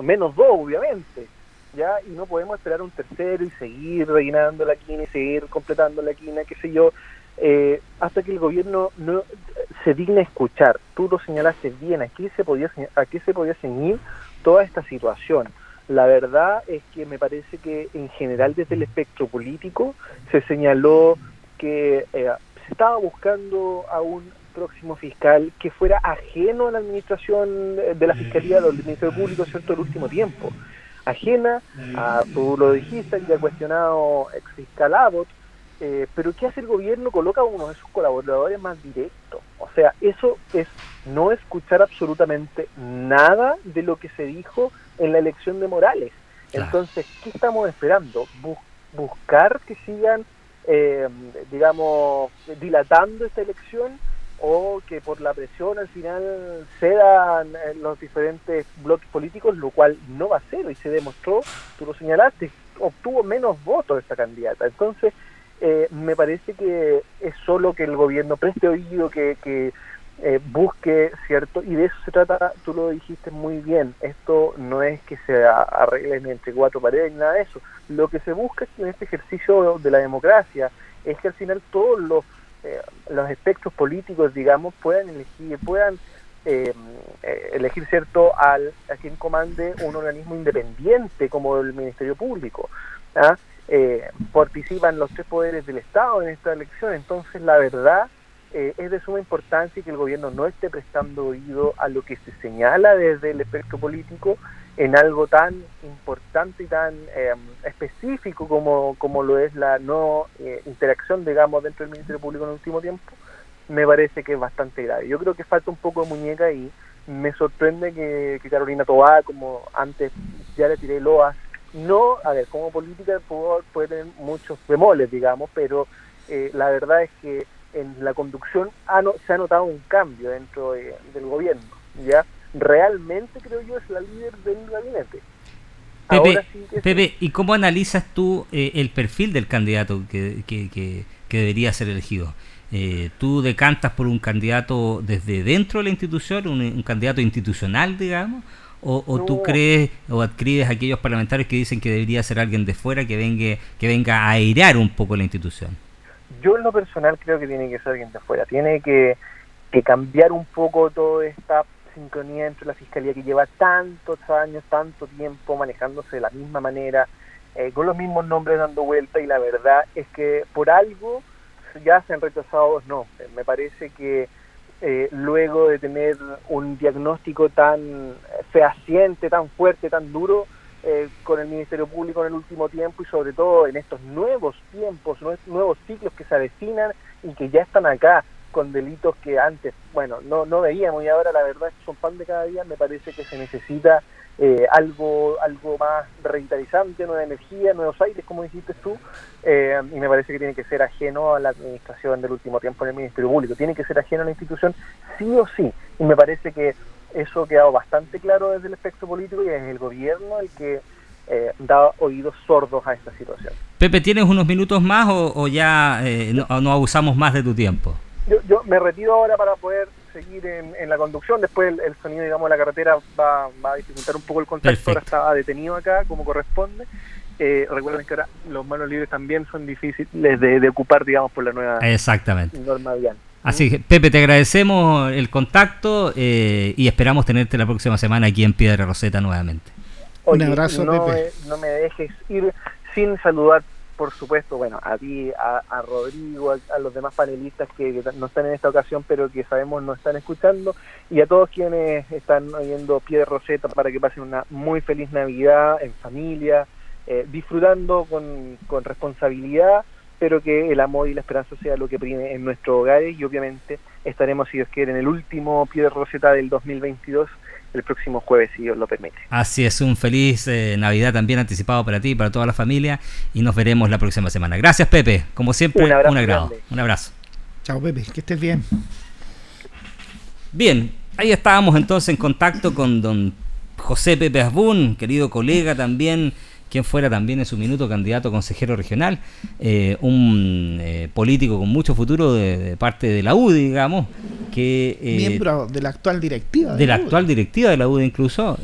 menos dos, obviamente, ¿ya? Y no podemos esperar un tercero y seguir rellenando la quina y seguir completando la quina, qué sé yo. Eh, hasta que el gobierno no se digna escuchar. Tú lo señalaste bien, ¿a qué se podía, a qué se podía ceñir toda esta situación? La verdad es que me parece que en general desde el espectro político se señaló que eh, se estaba buscando a un próximo fiscal que fuera ajeno a la administración de la Fiscalía del Ministerio Público, ¿cierto?, el último tiempo. Ajena, a, tú lo dijiste, ya cuestionado ex fiscal Abbott, eh, pero ¿qué hace el gobierno? Coloca a uno de sus colaboradores más directos. O sea, eso es no escuchar absolutamente nada de lo que se dijo en la elección de Morales. Entonces, ¿qué estamos esperando? buscar que sigan, eh, digamos, dilatando esta elección o que por la presión al final cedan eh, los diferentes bloques políticos, lo cual no va a ser, y se demostró, tú lo señalaste, obtuvo menos votos esta candidata. Entonces, eh, me parece que es solo que el gobierno preste oído, que, que eh, busque, ¿cierto? Y de eso se trata, tú lo dijiste muy bien, esto no es que se arreglen entre cuatro paredes ni nada de eso, lo que se busca en este ejercicio de la democracia es que al final todos los, eh, los espectros políticos, digamos, puedan elegir, puedan elegir, ¿cierto?, al, a quien comande un organismo independiente como el Ministerio Público. ¿ah? Eh, participan los tres poderes del Estado en esta elección. Entonces, la verdad eh, es de suma importancia que el gobierno no esté prestando oído a lo que se señala desde el espectro político en algo tan importante y tan eh, específico como, como lo es la no eh, interacción, digamos, dentro del Ministerio Público en el último tiempo, me parece que es bastante grave. Yo creo que falta un poco de muñeca ahí. Me sorprende que, que Carolina Tobá, como antes ya le tiré loas no, a ver, como política puede, tener muchos bemoles, digamos, pero eh, la verdad es que en la conducción se ha notado un cambio dentro del gobierno, ¿ya? Realmente creo yo es la líder del gabinete. Pepe, ¿y cómo analizas tú eh, el perfil del candidato que, que, que, debería ser elegido? Eh, ¿Tú decantas por un candidato desde dentro de la institución, un candidato institucional, digamos? ¿O, tú crees o adquieres aquellos parlamentarios que dicen que debería ser alguien de fuera que venga, que venga a airear un poco la institución? Yo en lo personal creo que tiene que ser alguien de fuera. Tiene que, cambiar un poco toda esta sincronía entre la fiscalía que lleva tantos años, tanto tiempo manejándose de la misma manera, eh, con los mismos nombres dando vuelta y la verdad es que por algo ya se han rechazado dos nombres. Me parece que eh, luego de tener un diagnóstico tan fehaciente, tan fuerte, tan duro eh, con el Ministerio Público en el último tiempo y sobre todo en estos nuevos tiempos, nuevos ciclos que se avecinan y que ya están acá con delitos que antes, bueno, no, no veíamos y ahora la verdad es que son pan de cada día, me parece que se necesita eh, algo, algo más revitalizante, nueva energía, nuevos aires, como dijiste tú, eh, y me parece que tiene que ser ajeno a la administración del último tiempo en el Ministerio Público, tiene que ser ajeno a la institución sí o sí, y me parece que eso ha quedado bastante claro desde el espectro político y es el gobierno el que eh, da oídos sordos a esta situación. Pepe, ¿tienes unos minutos más o, ya no, no, abusamos más de tu tiempo? Yo, yo me retiro ahora para poder seguir en, la conducción. Después el, sonido, digamos, de la carretera va, a dificultar un poco el contacto. Ahora estaba detenido acá, como corresponde. Eh, recuerden que ahora los manos libres también son difíciles de, ocupar, digamos, por la nueva Exactamente. norma vial. Así que, Pepe, te agradecemos el contacto eh, y esperamos tenerte la próxima semana aquí en Piedra Roseta nuevamente. un abrazo, Pepe. no me dejes ir sin saludar por supuesto, bueno, a ti, a, Rodrigo, a, los demás panelistas que, no están en esta ocasión, pero que sabemos no están escuchando, y a todos quienes están oyendo Pie de Roseta para que pasen una muy feliz Navidad en familia, eh, disfrutando con, con responsabilidad, pero que el amor y la esperanza sea lo que prime en nuestros hogares, y obviamente estaremos, si Dios quiere, en el último Pie de Roseta del 2022 el próximo jueves, si Dios lo permite. Así es, un feliz eh, Navidad también anticipado para ti y para toda la familia y nos veremos la próxima semana. Gracias Pepe, como siempre, un, abrazo un agrado. Un abrazo. Chao Pepe, que estés bien. Bien, ahí estábamos entonces en contacto con don José Pepe Asbun, querido colega también quien fuera también en su minuto candidato consejero regional, eh, un eh, político con mucho futuro de, parte de la UDI, digamos, que... Eh, Miembro de la actual directiva. De, la, actual directiva de la UDI incluso,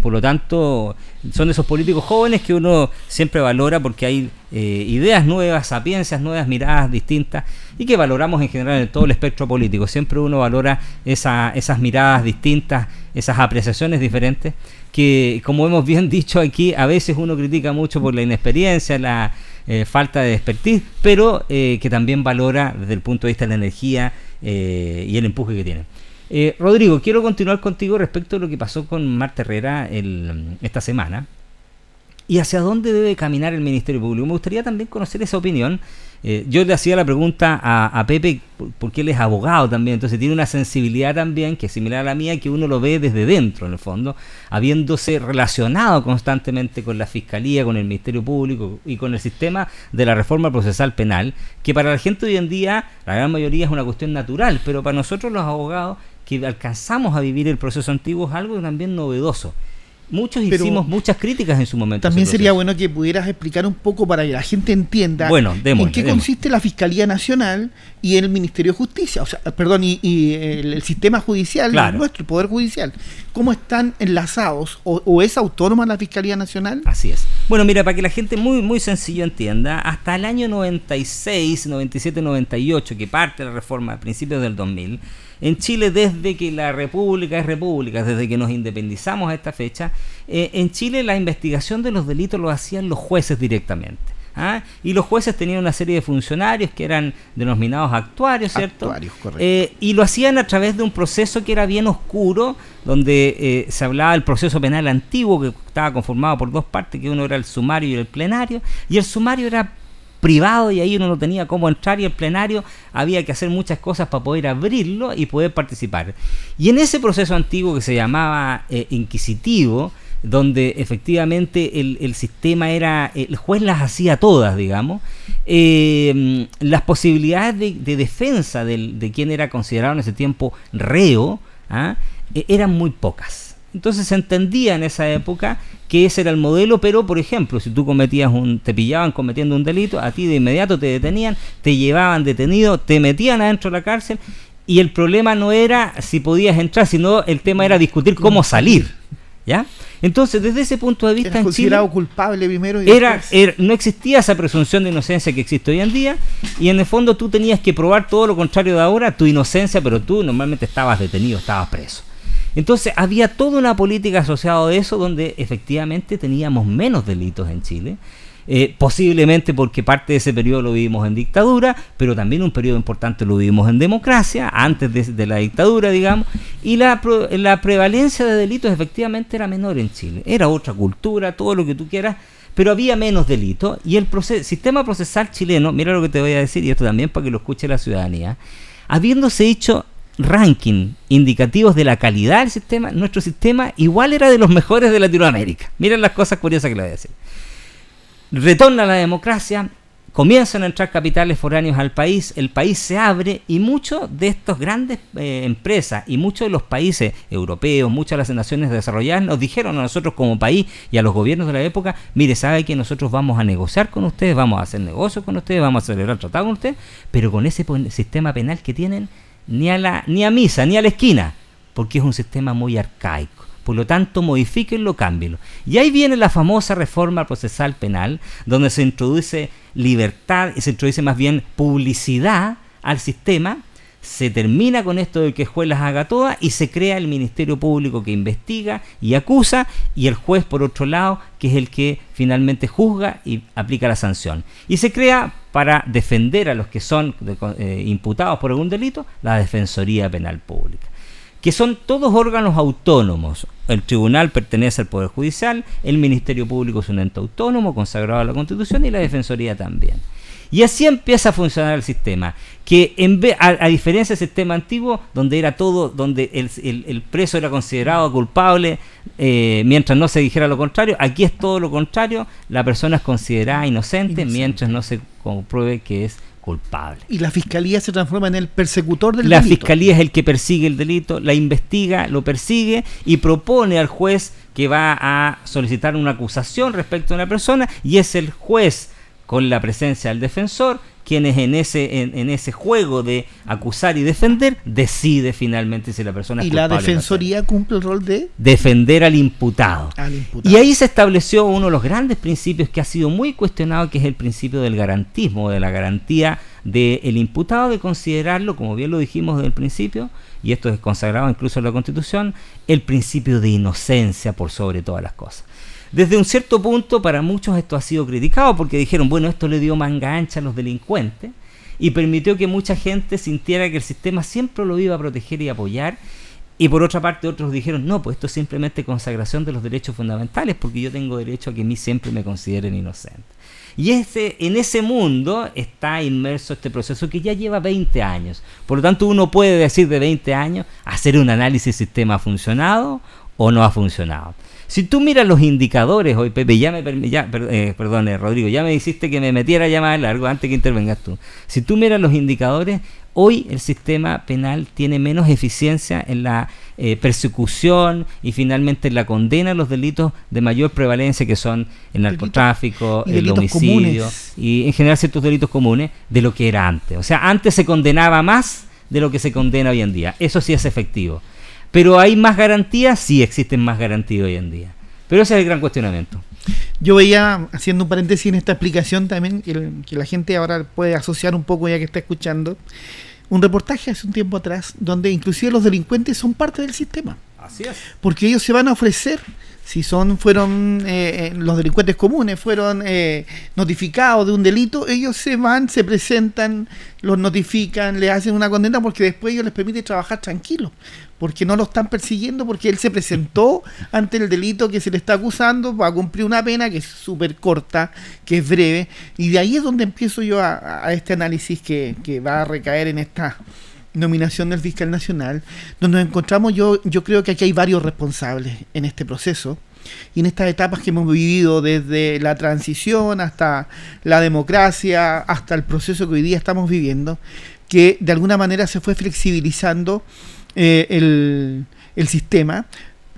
por lo tanto, son de esos políticos jóvenes que uno siempre valora porque hay ideas nuevas, sapiencias nuevas, miradas distintas y que valoramos en general en todo el espectro político. Siempre uno valora esa, esas miradas distintas, esas apreciaciones diferentes que, como hemos bien dicho aquí, a veces uno critica mucho por la inexperiencia, la eh, falta de expertise, pero eh, que también valora desde el punto de vista de la energía eh, y el empuje que tiene. Rodrigo, quiero continuar contigo respecto a lo que pasó con Marta Herrera el, esta semana y hacia dónde debe caminar el Ministerio Público. Me gustaría también conocer esa opinión eh, yo le hacía la pregunta a, Pepe, porque él es abogado también, entonces tiene una sensibilidad también que es similar a la mía, que uno lo ve desde dentro, en el fondo, habiéndose relacionado constantemente con la Fiscalía, con el Ministerio Público y con el sistema de la reforma procesal penal, que para la gente hoy en día, la gran mayoría es una cuestión natural, pero para nosotros los abogados que alcanzamos a vivir el proceso antiguo es algo también novedoso. Muchos hicimos muchas críticas en su momento. También sería bueno que pudieras explicar un poco para que la gente entienda bueno, en qué consiste la Fiscalía Nacional y el Ministerio de Justicia, o sea, perdón, y, el, sistema judicial nuestro, el Poder Judicial. ¿Cómo están enlazados? O, es autónoma la Fiscalía Nacional? Así es. Bueno, mira, para que la gente muy, muy sencillo entienda, hasta el año 96, 97, 98, que parte la reforma a principios del 2000, en Chile, desde que la República es República, desde que nos independizamos a esta fecha, eh, en Chile la investigación de los delitos lo hacían los jueces directamente. ¿ah? Y los jueces tenían una serie de funcionarios que eran denominados actuarios, ¿cierto? Actuarios, correcto. Eh, y lo hacían a través de un proceso que era bien oscuro, donde eh, se hablaba del proceso penal antiguo, que estaba conformado por dos partes, que uno era el sumario y el plenario, y el sumario era privado y ahí uno no tenía cómo entrar y el plenario había que hacer muchas cosas para poder abrirlo y poder participar. Y en ese proceso antiguo que se llamaba eh, inquisitivo, donde efectivamente el, sistema era, el juez las hacía todas, digamos, eh, las posibilidades de, defensa de quien era considerado en ese tiempo reo ¿ah? e, eran muy pocas. Entonces se entendía en esa época que ese era el modelo, pero por ejemplo, si tú cometías un, te pillaban cometiendo un delito, a ti de inmediato te detenían, te llevaban detenido, te metían adentro de la cárcel y el problema no era si podías entrar, sino el tema era discutir cómo salir, ¿ya? Entonces, desde ese punto de vista, en Chile, culpable primero era, no existía esa presunción de inocencia que existe hoy en día, y en el fondo tú tenías que probar todo lo contrario de ahora, tu inocencia, pero tú normalmente estabas detenido, estabas preso. Entonces había toda una política asociada a eso donde efectivamente teníamos menos delitos en Chile. Eh, posiblemente porque parte de ese periodo lo vivimos en dictadura, pero también un periodo importante lo vivimos en democracia, antes de, la dictadura, digamos, y la, la, prevalencia de delitos efectivamente era menor en Chile. Era otra cultura, todo lo que tú quieras, pero había menos delitos. Y el sistema procesal chileno, mira lo que te voy a decir, y esto también para que lo escuche la ciudadanía, habiéndose hecho ranking indicativos de la calidad del sistema, nuestro sistema igual era de los mejores de Latinoamérica. Miren las cosas curiosas que le voy a decir. Retorna la democracia, comienzan a entrar capitales foráneos al país, el país se abre y muchos de estas grandes eh, empresas y muchos de los países europeos, muchas de las naciones desarrolladas nos dijeron a nosotros como país y a los gobiernos de la época, mire, sabe que nosotros vamos a negociar con ustedes, vamos a hacer negocios con ustedes, vamos a celebrar tratados con ustedes, pero con ese sistema penal que tienen, ni a, la, ni a misa, ni a la esquina, porque es un sistema muy arcaico. Por lo tanto, modifíquenlo, cámbienlo. Y ahí viene la famosa reforma procesal penal, donde se introduce libertad y se introduce más bien publicidad al sistema. Se termina con esto de que el juez las haga todas y se crea el Ministerio Público que investiga y acusa y el juez por otro lado que es el que finalmente juzga y aplica la sanción. Y se crea para defender a los que son eh, imputados por algún delito la Defensoría Penal Pública que son todos órganos autónomos. El tribunal pertenece al Poder Judicial, el Ministerio Público es un ente autónomo consagrado a la Constitución y la Defensoría también. Y así empieza a funcionar el sistema, que en vez, a, diferencia del sistema antiguo, donde era todo, donde el, preso era considerado culpable, eh, mientras no se dijera lo contrario, aquí es todo lo contrario, la persona es considerada inocente. mientras no se compruebe que es culpable. Y la fiscalía se transforma en el persecutor del delito. La fiscalía es el que persigue el delito, la investiga, lo persigue y propone al juez que va a solicitar una acusación respecto a una persona y es el juez con la presencia del defensor quienes en ese, en, ese juego de acusar y defender decide finalmente si la persona es y la defensoría cumple el rol de defender al imputado. Y ahí se estableció uno de los grandes principios que ha sido muy cuestionado, que es el principio del garantismo, de la garantía del imputado, de considerarlo, como bien lo dijimos desde el principio, y esto es consagrado incluso en la Constitución, el principio de inocencia por sobre todas las cosas. Desde un cierto punto, para muchos esto ha sido criticado porque dijeron, bueno, esto le dio manga ancha a los delincuentes y permitió que mucha gente sintiera que el sistema siempre lo iba a proteger y apoyar. Y por otra parte, otros dijeron, no, pues esto es simplemente consagración de los derechos fundamentales porque yo tengo derecho a que a mí siempre me consideren inocente. Y en ese mundo está inmerso este proceso que ya lleva 20 años. Por lo tanto, uno puede decir de 20 años, hacer un análisis sistema ha funcionado o no ha funcionado. Si tú miras los indicadores hoy, Pepe, ya me ya, eh, perdón, eh, Rodrigo, ya me hiciste que me metiera ya más largo antes que intervengas tú. Si tú miras los indicadores, hoy el sistema penal tiene menos eficiencia en la eh, persecución y finalmente en la condena a los delitos de mayor prevalencia que son el narcotráfico, el homicidio y en general ciertos delitos comunes de lo que era antes. O sea, antes se condenaba más de lo que se condena hoy en día. Eso sí es efectivo. Pero hay más garantías, sí existen más garantías hoy en día. Pero ese es el gran cuestionamiento. Yo veía, haciendo un paréntesis en esta explicación también, que, la gente ahora puede asociar un poco ya que está escuchando, un reportaje hace un tiempo atrás donde inclusive los delincuentes son parte del sistema. Así es. Porque ellos se van a ofrecer si son fueron eh, eh, los delincuentes comunes fueron eh, notificados de un delito ellos se van se presentan los notifican le hacen una condena porque después ellos les permite trabajar tranquilos porque no lo están persiguiendo porque él se presentó ante el delito que se le está acusando va a cumplir una pena que es súper corta que es breve y de ahí es donde empiezo yo a, este análisis que, que va a recaer en esta nominación del fiscal nacional, donde nos encontramos, yo, yo creo que aquí hay varios responsables en este proceso y en estas etapas que hemos vivido desde la transición hasta la democracia, hasta el proceso que hoy día estamos viviendo, que de alguna manera se fue flexibilizando eh, el, el, sistema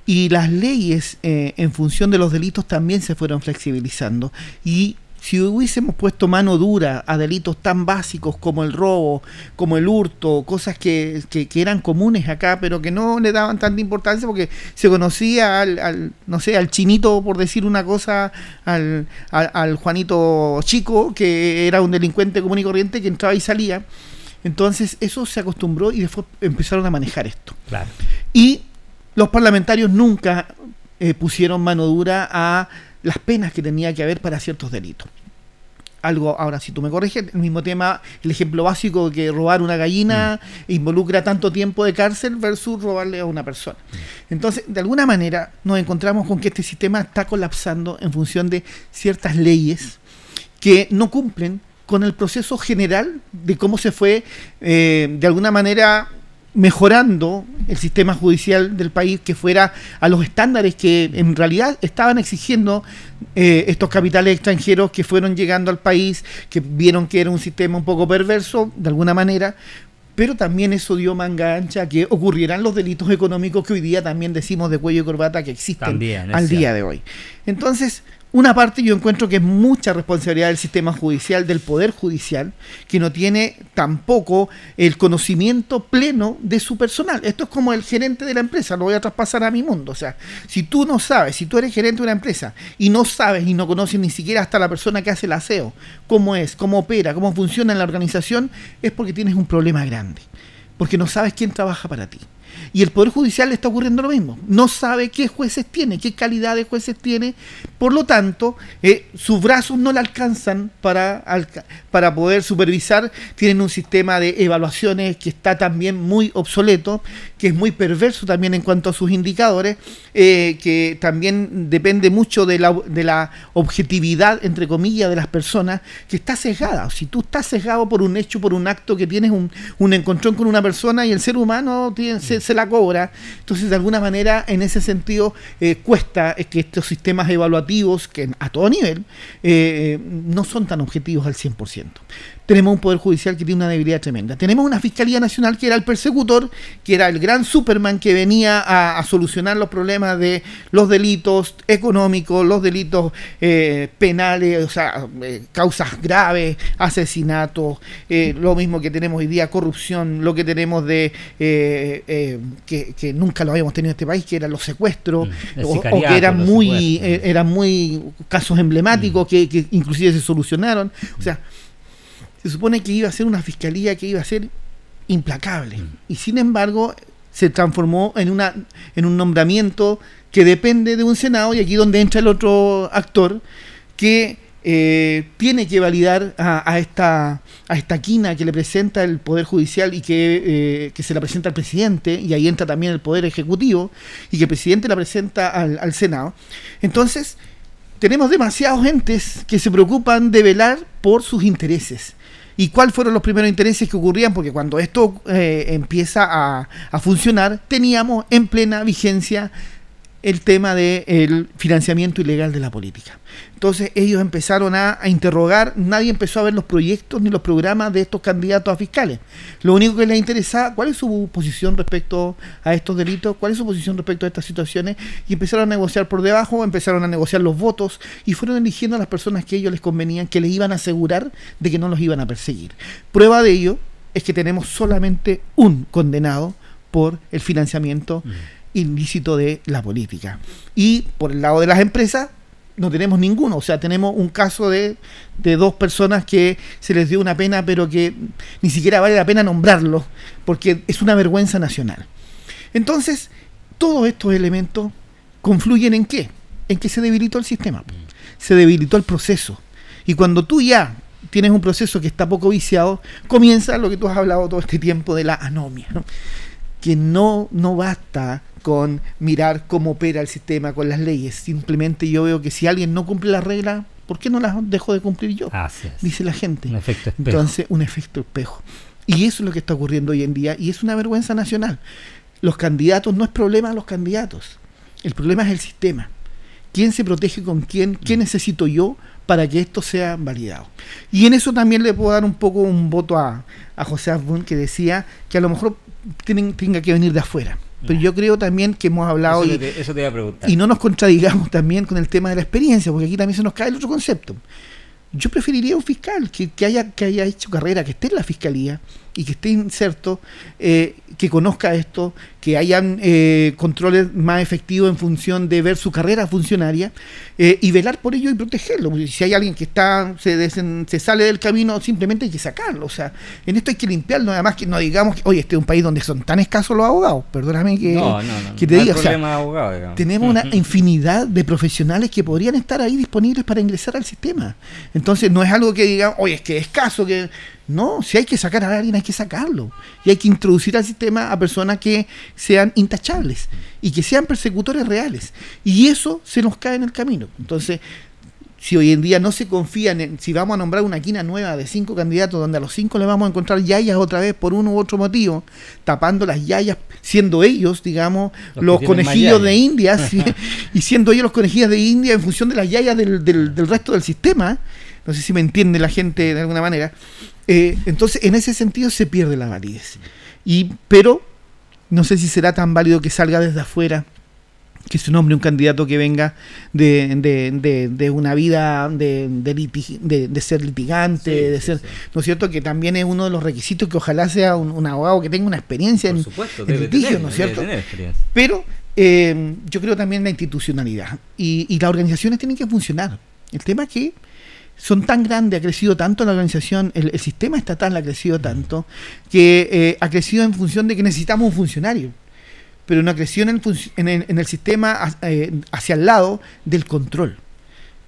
y las leyes eh, en función de los delitos también se fueron flexibilizando y si hubiésemos puesto mano dura a delitos tan básicos como el robo, como el hurto, cosas que, eran comunes acá, pero que no le daban tanta importancia porque se conocía al, no sé, al chinito, por decir una cosa, al, al, Juanito Chico, que era un delincuente común y corriente que entraba y salía. Entonces eso se acostumbró y después empezaron a manejar esto. Claro. Y los parlamentarios nunca eh, pusieron mano dura a las penas que tenía que haber para ciertos delitos. Algo, ahora si tú me corriges, el mismo tema, el ejemplo básico que robar una gallina mm. involucra tanto tiempo de cárcel versus robarle a una persona. Mm. Entonces, de alguna manera nos encontramos con que este sistema está colapsando en función de ciertas leyes que no cumplen con el proceso general de cómo se fue, eh, de alguna manera, mejorando el sistema judicial del país que fuera a los estándares que en realidad estaban exigiendo eh, estos capitales extranjeros que fueron llegando al país, que vieron que era un sistema un poco perverso de alguna manera, pero también eso dio manga ancha que ocurrieran los delitos económicos que hoy día también decimos de cuello y corbata que existen al día de hoy. Entonces, una parte yo encuentro que es mucha responsabilidad del sistema judicial, del Poder Judicial, que no tiene tampoco el conocimiento pleno de su personal. Esto es como el gerente de la empresa, lo voy a traspasar a mi mundo. O sea, si tú no sabes, si tú eres gerente de una empresa y no sabes y no conoces ni siquiera hasta la persona que hace el aseo, cómo es, cómo opera, cómo funciona en la organización, es porque tienes un problema grande, porque no sabes quién trabaja para ti. Y el Poder Judicial le está ocurriendo lo mismo. No sabe qué jueces tiene, qué calidad de jueces tiene. Por lo tanto, eh, sus brazos no le alcanzan para, para poder supervisar. Tienen un sistema de evaluaciones que está también muy obsoleto, que es muy perverso también en cuanto a sus indicadores, eh, que también depende mucho de la, de la objetividad, entre comillas, de las personas, que está sesgada. Si tú estás sesgado por un hecho, por un acto, que tienes un, un encontrón con una persona y el ser humano tiene, se la cobra. Entonces, de alguna manera, en ese sentido, eh, cuesta que estos sistemas evaluativos, que a todo nivel, eh, no son tan objetivos al 100% tenemos un Poder Judicial que tiene una debilidad tremenda. Tenemos una Fiscalía Nacional que era el persecutor, que era el gran Superman que venía a, solucionar los problemas de los delitos económicos, los delitos eh, penales, o sea, eh, causas graves, asesinatos, eh, lo mismo que tenemos hoy día, corrupción, lo que tenemos de que, nunca lo habíamos tenido en este país, que eran los secuestros, mm, o, que eran muy, eran muy casos emblemáticos mm. que, que inclusive se solucionaron. O sea, se supone que iba a ser una fiscalía que iba a ser implacable. Mm. Y sin embargo, se transformó en, una, en un nombramiento que depende de un Senado, y aquí donde entra el otro actor, que eh, tiene que validar a, esta, a esta quina que le presenta el Poder Judicial y que, eh, se la presenta al presidente, y ahí entra también el Poder Ejecutivo, y que el presidente la presenta al, al Senado. Entonces, tenemos demasiados entes que se preocupan de velar por sus intereses. ¿Y cuáles fueron los primeros intereses que ocurrían? Porque cuando esto eh, empieza a, a, funcionar, teníamos en plena vigencia el tema del financiamiento ilegal de la política. Entonces ellos empezaron a, interrogar, nadie empezó a ver los proyectos ni los programas de estos candidatos a fiscales. Lo único que les interesaba, cuál es su posición respecto a estos delitos, cuál es su posición respecto a estas situaciones, y empezaron a negociar por debajo, empezaron a negociar los votos y fueron eligiendo a las personas que ellos les convenían, que les iban a asegurar de que no los iban a perseguir. Prueba de ello es que tenemos solamente un condenado por el financiamiento. Mm ilícito de la política. Y por el lado de las empresas, no tenemos ninguno. O sea, tenemos un caso de, de, dos personas que se les dio una pena, pero que ni siquiera vale la pena nombrarlo, porque es una vergüenza nacional. Entonces, todos estos elementos confluyen en qué? En que se debilitó el sistema, se debilitó el proceso. Y cuando tú ya tienes un proceso que está poco viciado, comienza lo que tú has hablado todo este tiempo de la anomia, que no, no basta con mirar cómo opera el sistema, con las leyes. Simplemente yo veo que si alguien no cumple las reglas, ¿por qué no las dejo de cumplir yo? Dice la gente. Un efecto espejo. Entonces, un efecto espejo. Y eso es lo que está ocurriendo hoy en día y es una vergüenza nacional. Los candidatos no es problema de los candidatos. El problema es el sistema. ¿Quién se protege con quién? ¿Qué necesito yo para que esto sea validado? Y en eso también le puedo dar un poco un voto a, a José Abun que decía que a lo mejor tienen, tenga que venir de afuera. Pero yo creo también que hemos hablado y, y no nos contradigamos también con el tema de la experiencia, porque aquí también se nos cae el otro concepto. Yo preferiría un fiscal que, que haya, que haya hecho carrera, que esté en la fiscalía, y que esté inserto, eh, que conozca esto, que hayan eh, controles más efectivos en función de ver su carrera funcionaria eh, y velar por ello y protegerlo. si hay alguien que está se, se, sale del camino, simplemente hay que sacarlo. O sea, en esto hay que limpiarlo, además que no digamos que, oye, este es un país donde son tan escasos los abogados, perdóname que, que te diga. O sea, tenemos una infinidad de profesionales que podrían estar ahí disponibles para ingresar al sistema. Entonces, no es algo que digan, oye, es que es escaso, que no, si hay que sacar a alguien, hay que sacarlo. Y hay que introducir al sistema a personas que sean intachables y que sean persecutores reales. Y eso se nos cae en el camino. Entonces, si hoy en día no se confía en, si vamos a nombrar una quina nueva de cinco candidatos donde a los cinco le vamos a encontrar yayas otra vez por uno u otro motivo, tapando las yayas, siendo ellos, digamos, los, conejillos de India, y siendo ellos los conejillos de India en función de las yayas del, del, resto del sistema, no sé si me entiende la gente de alguna manera, eh, entonces en ese sentido se pierde la validez. Y, pero no sé si será tan válido que salga desde afuera que se nombre un candidato que venga de, de, de, una vida de, de, ser litigante, de ser, ¿no es cierto? Que también es uno de los requisitos que ojalá sea un, abogado que tenga una experiencia en, litigio, ¿no es cierto? Pero eh, yo creo también la institucionalidad y, y las organizaciones tienen que funcionar. El tema es que son tan grandes, ha crecido tanto la organización, el, sistema estatal ha crecido tanto, que eh, ha crecido en función de que necesitamos un funcionario pero una creció en el, sistema eh, hacia el lado del control.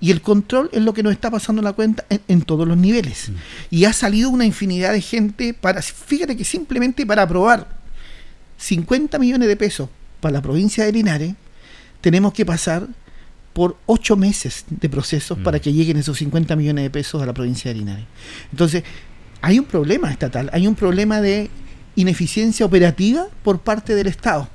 Y el control es lo que nos está pasando la cuenta en, todos los niveles. Mm. Y ha salido una infinidad de gente para, fíjate que simplemente para aprobar 50 millones de pesos para la provincia de Linares, tenemos que pasar por ocho meses de procesos para mm. que lleguen esos 50 millones de pesos a la provincia de Linares. Entonces, hay un problema estatal, hay un problema de ineficiencia operativa por parte del Estado.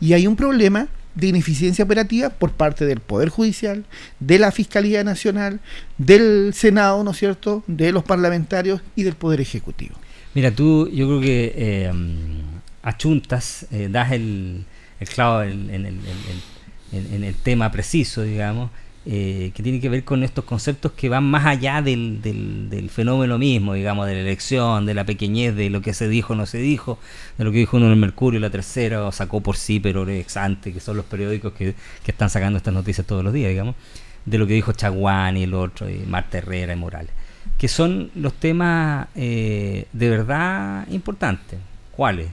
Y hay un problema de ineficiencia operativa por parte del Poder Judicial, de la Fiscalía Nacional, del Senado, ¿no es cierto?, de los parlamentarios y del Poder Ejecutivo. Mira, tú yo creo que eh, achuntas, eh, das el, clavo en, en, el tema preciso, digamos, eh, que tiene que ver con estos conceptos que van más allá del, del, fenómeno mismo, digamos, de la elección, de la pequeñez, de lo que se dijo o no se dijo, de lo que dijo uno en el Mercurio, la tercera, o sacó por sí, pero ex ante, que son los periódicos que, que, están sacando estas noticias todos los días, digamos, de lo que dijo Chaguán y el otro, y Marta Herrera y Morales, que son los temas eh, de verdad importantes. ¿Cuáles?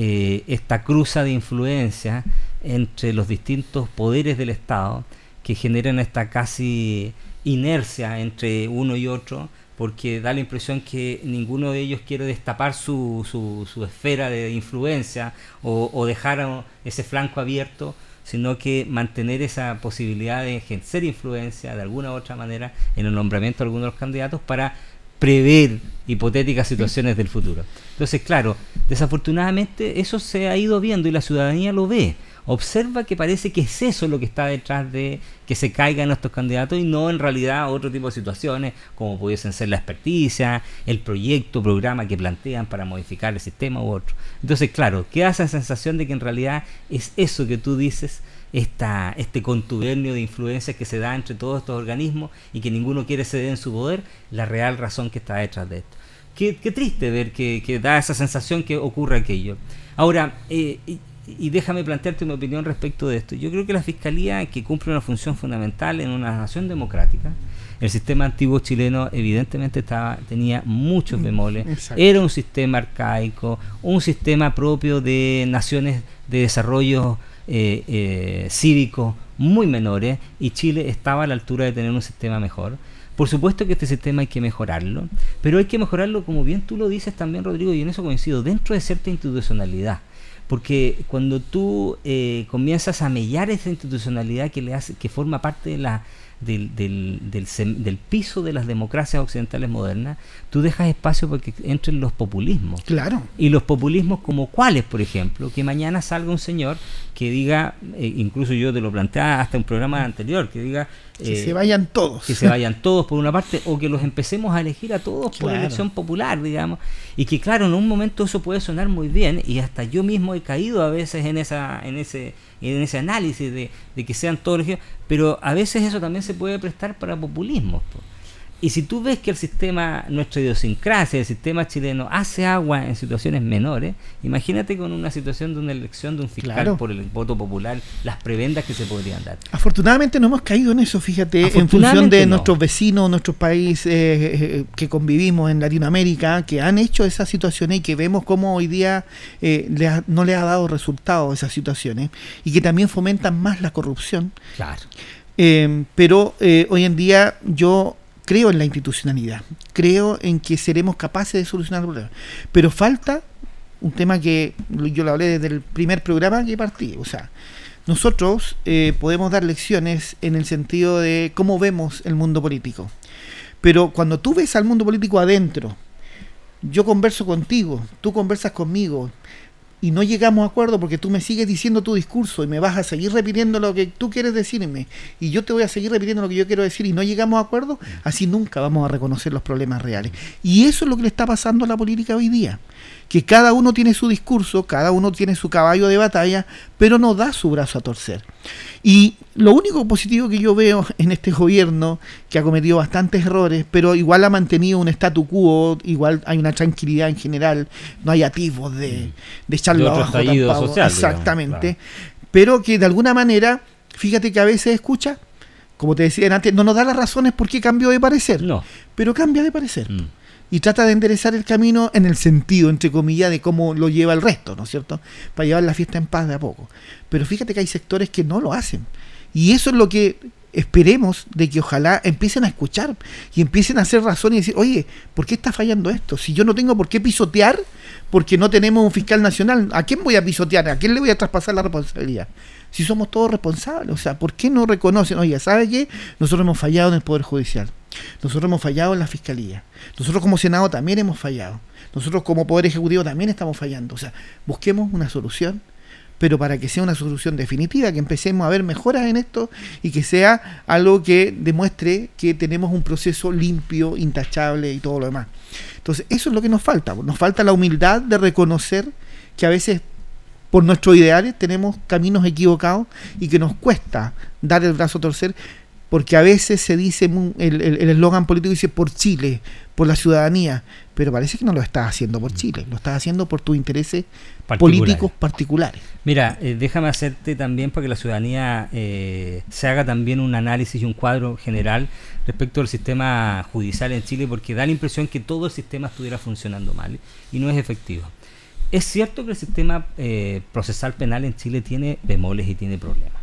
Eh, esta cruza de influencia entre los distintos poderes del Estado, que generan esta casi inercia entre uno y otro, porque da la impresión que ninguno de ellos quiere destapar su, su, esfera de influencia o, dejar ese flanco abierto, sino que mantener esa posibilidad de ejercer influencia de alguna u otra manera en el nombramiento de algunos de los candidatos para prever hipotéticas situaciones del futuro. Entonces, claro, desafortunadamente eso se ha ido viendo y la ciudadanía lo ve observa que parece que es eso lo que está detrás de que se caigan estos candidatos y no en realidad otro tipo de situaciones como pudiesen ser la experticia, el proyecto, programa que plantean para modificar el sistema u otro. Entonces, claro, queda esa sensación de que en realidad es eso que tú dices, esta, este contubernio de influencias que se da entre todos estos organismos y que ninguno quiere ceder en su poder, la real razón que está detrás de esto. Qué, triste ver que, da esa sensación que ocurre aquello. Ahora, eh, y déjame plantearte mi opinión respecto de esto. Yo creo que la Fiscalía, que cumple una función fundamental en una nación democrática, el sistema antiguo chileno evidentemente estaba, tenía muchos mm, bemoles, era un sistema arcaico, un sistema propio de naciones de desarrollo eh, eh, cívico muy menores, y Chile estaba a la altura de tener un sistema mejor. Por supuesto que este sistema hay que mejorarlo, pero hay que mejorarlo, como bien tú lo dices también, Rodrigo, y en eso coincido, dentro de cierta institucionalidad porque cuando tú eh, comienzas a mellar esa institucionalidad que le hace, que forma parte de la del, del, del, piso de las democracias occidentales modernas, tú dejas espacio para que entren los populismos. Claro. Y los populismos como cuáles, por ejemplo, que mañana salga un señor que diga, eh, incluso yo te lo planteaba hasta un programa anterior, que diga... que se eh, vayan todos. Que se vayan todos por una parte, o que los empecemos a elegir a todos por elección popular, digamos. Y que claro, en un momento eso puede sonar muy bien, y hasta yo mismo he caído a veces en, esa, en ese en ese análisis de, de que sean todos elegidos, pero a veces eso también se puede prestar para populismo. Y si tú ves que el sistema, nuestra idiosincrasia, el sistema chileno, hace agua en situaciones menores, imagínate con una situación de una elección de un fiscal por el voto popular, las prebendas que se podrían dar. Afortunadamente no hemos caído en eso, fíjate, en función de nuestros vecinos, nuestros países eh, eh, que convivimos en Latinoamérica, que han hecho esas situaciones y que vemos cómo hoy día eh, no le ha dado resultado esas situaciones y que también fomentan más la corrupción. Claro. pero hoy en día yo creo en la institucionalidad, creo en que seremos capaces de solucionar el problema. Pero falta un tema que yo lo hablé desde el primer programa que partí, o sea, nosotros eh, podemos dar lecciones en el sentido de cómo vemos el mundo político. Pero cuando tú ves al mundo político adentro, yo converso contigo, tú conversas conmigo, y no llegamos a acuerdo porque tú me sigues diciendo tu discurso y me vas a seguir repitiendo lo que tú quieres decirme y yo te voy a seguir repitiendo lo que yo quiero decir y no llegamos a acuerdo, así nunca vamos a reconocer los problemas reales. Y eso es lo que le está pasando a la política hoy día que cada uno tiene su discurso, cada uno tiene su caballo de batalla, pero no da su brazo a torcer. Y lo único positivo que yo veo en este gobierno, que ha cometido bastantes errores, pero igual ha mantenido un statu quo, igual hay una tranquilidad en general, no hay atisbos de, de echarlo abajo Exactamente. Pero que de alguna manera, fíjate que a veces escucha, como te decía antes, no nos da las razones por qué cambió de parecer. No. Pero cambia de parecer. Mm y trata de enderezar el camino en el sentido, entre comillas, de cómo lo lleva el resto, ¿no es cierto? Para llevar la fiesta en paz de a poco. Pero fíjate que hay sectores que no lo hacen. Y eso es lo que esperemos de que ojalá empiecen a escuchar y empiecen a hacer razón y decir, oye, ¿por qué está fallando esto? Si yo no tengo por qué pisotear porque no tenemos un fiscal nacional, ¿a quién voy a pisotear? ¿A quién le voy a traspasar la responsabilidad? Si somos todos responsables, o sea, ¿por qué no reconocen? Oye, ¿sabe qué? Nosotros hemos fallado en el Poder Judicial. Nosotros hemos fallado en la Fiscalía. Nosotros como Senado también hemos fallado. Nosotros como Poder Ejecutivo también estamos fallando. O sea, busquemos una solución, pero para que sea una solución definitiva, que empecemos a ver mejoras en esto y que sea algo que demuestre que tenemos un proceso limpio, intachable y todo lo demás. Entonces, eso es lo que nos falta. Nos falta la humildad de reconocer que a veces por nuestros ideales tenemos caminos equivocados y que nos cuesta dar el brazo a torcer, porque a veces se dice, el eslogan político dice por Chile, por la ciudadanía, pero parece que no lo estás haciendo por Chile, lo estás haciendo por tus intereses políticos particulares. Mira, eh, déjame hacerte también para que la ciudadanía eh, se haga también un análisis y un cuadro general respecto al sistema judicial en Chile, porque da la impresión que todo el sistema estuviera funcionando mal y no es efectivo. Es cierto que el sistema eh, procesal penal en Chile tiene bemoles y tiene problemas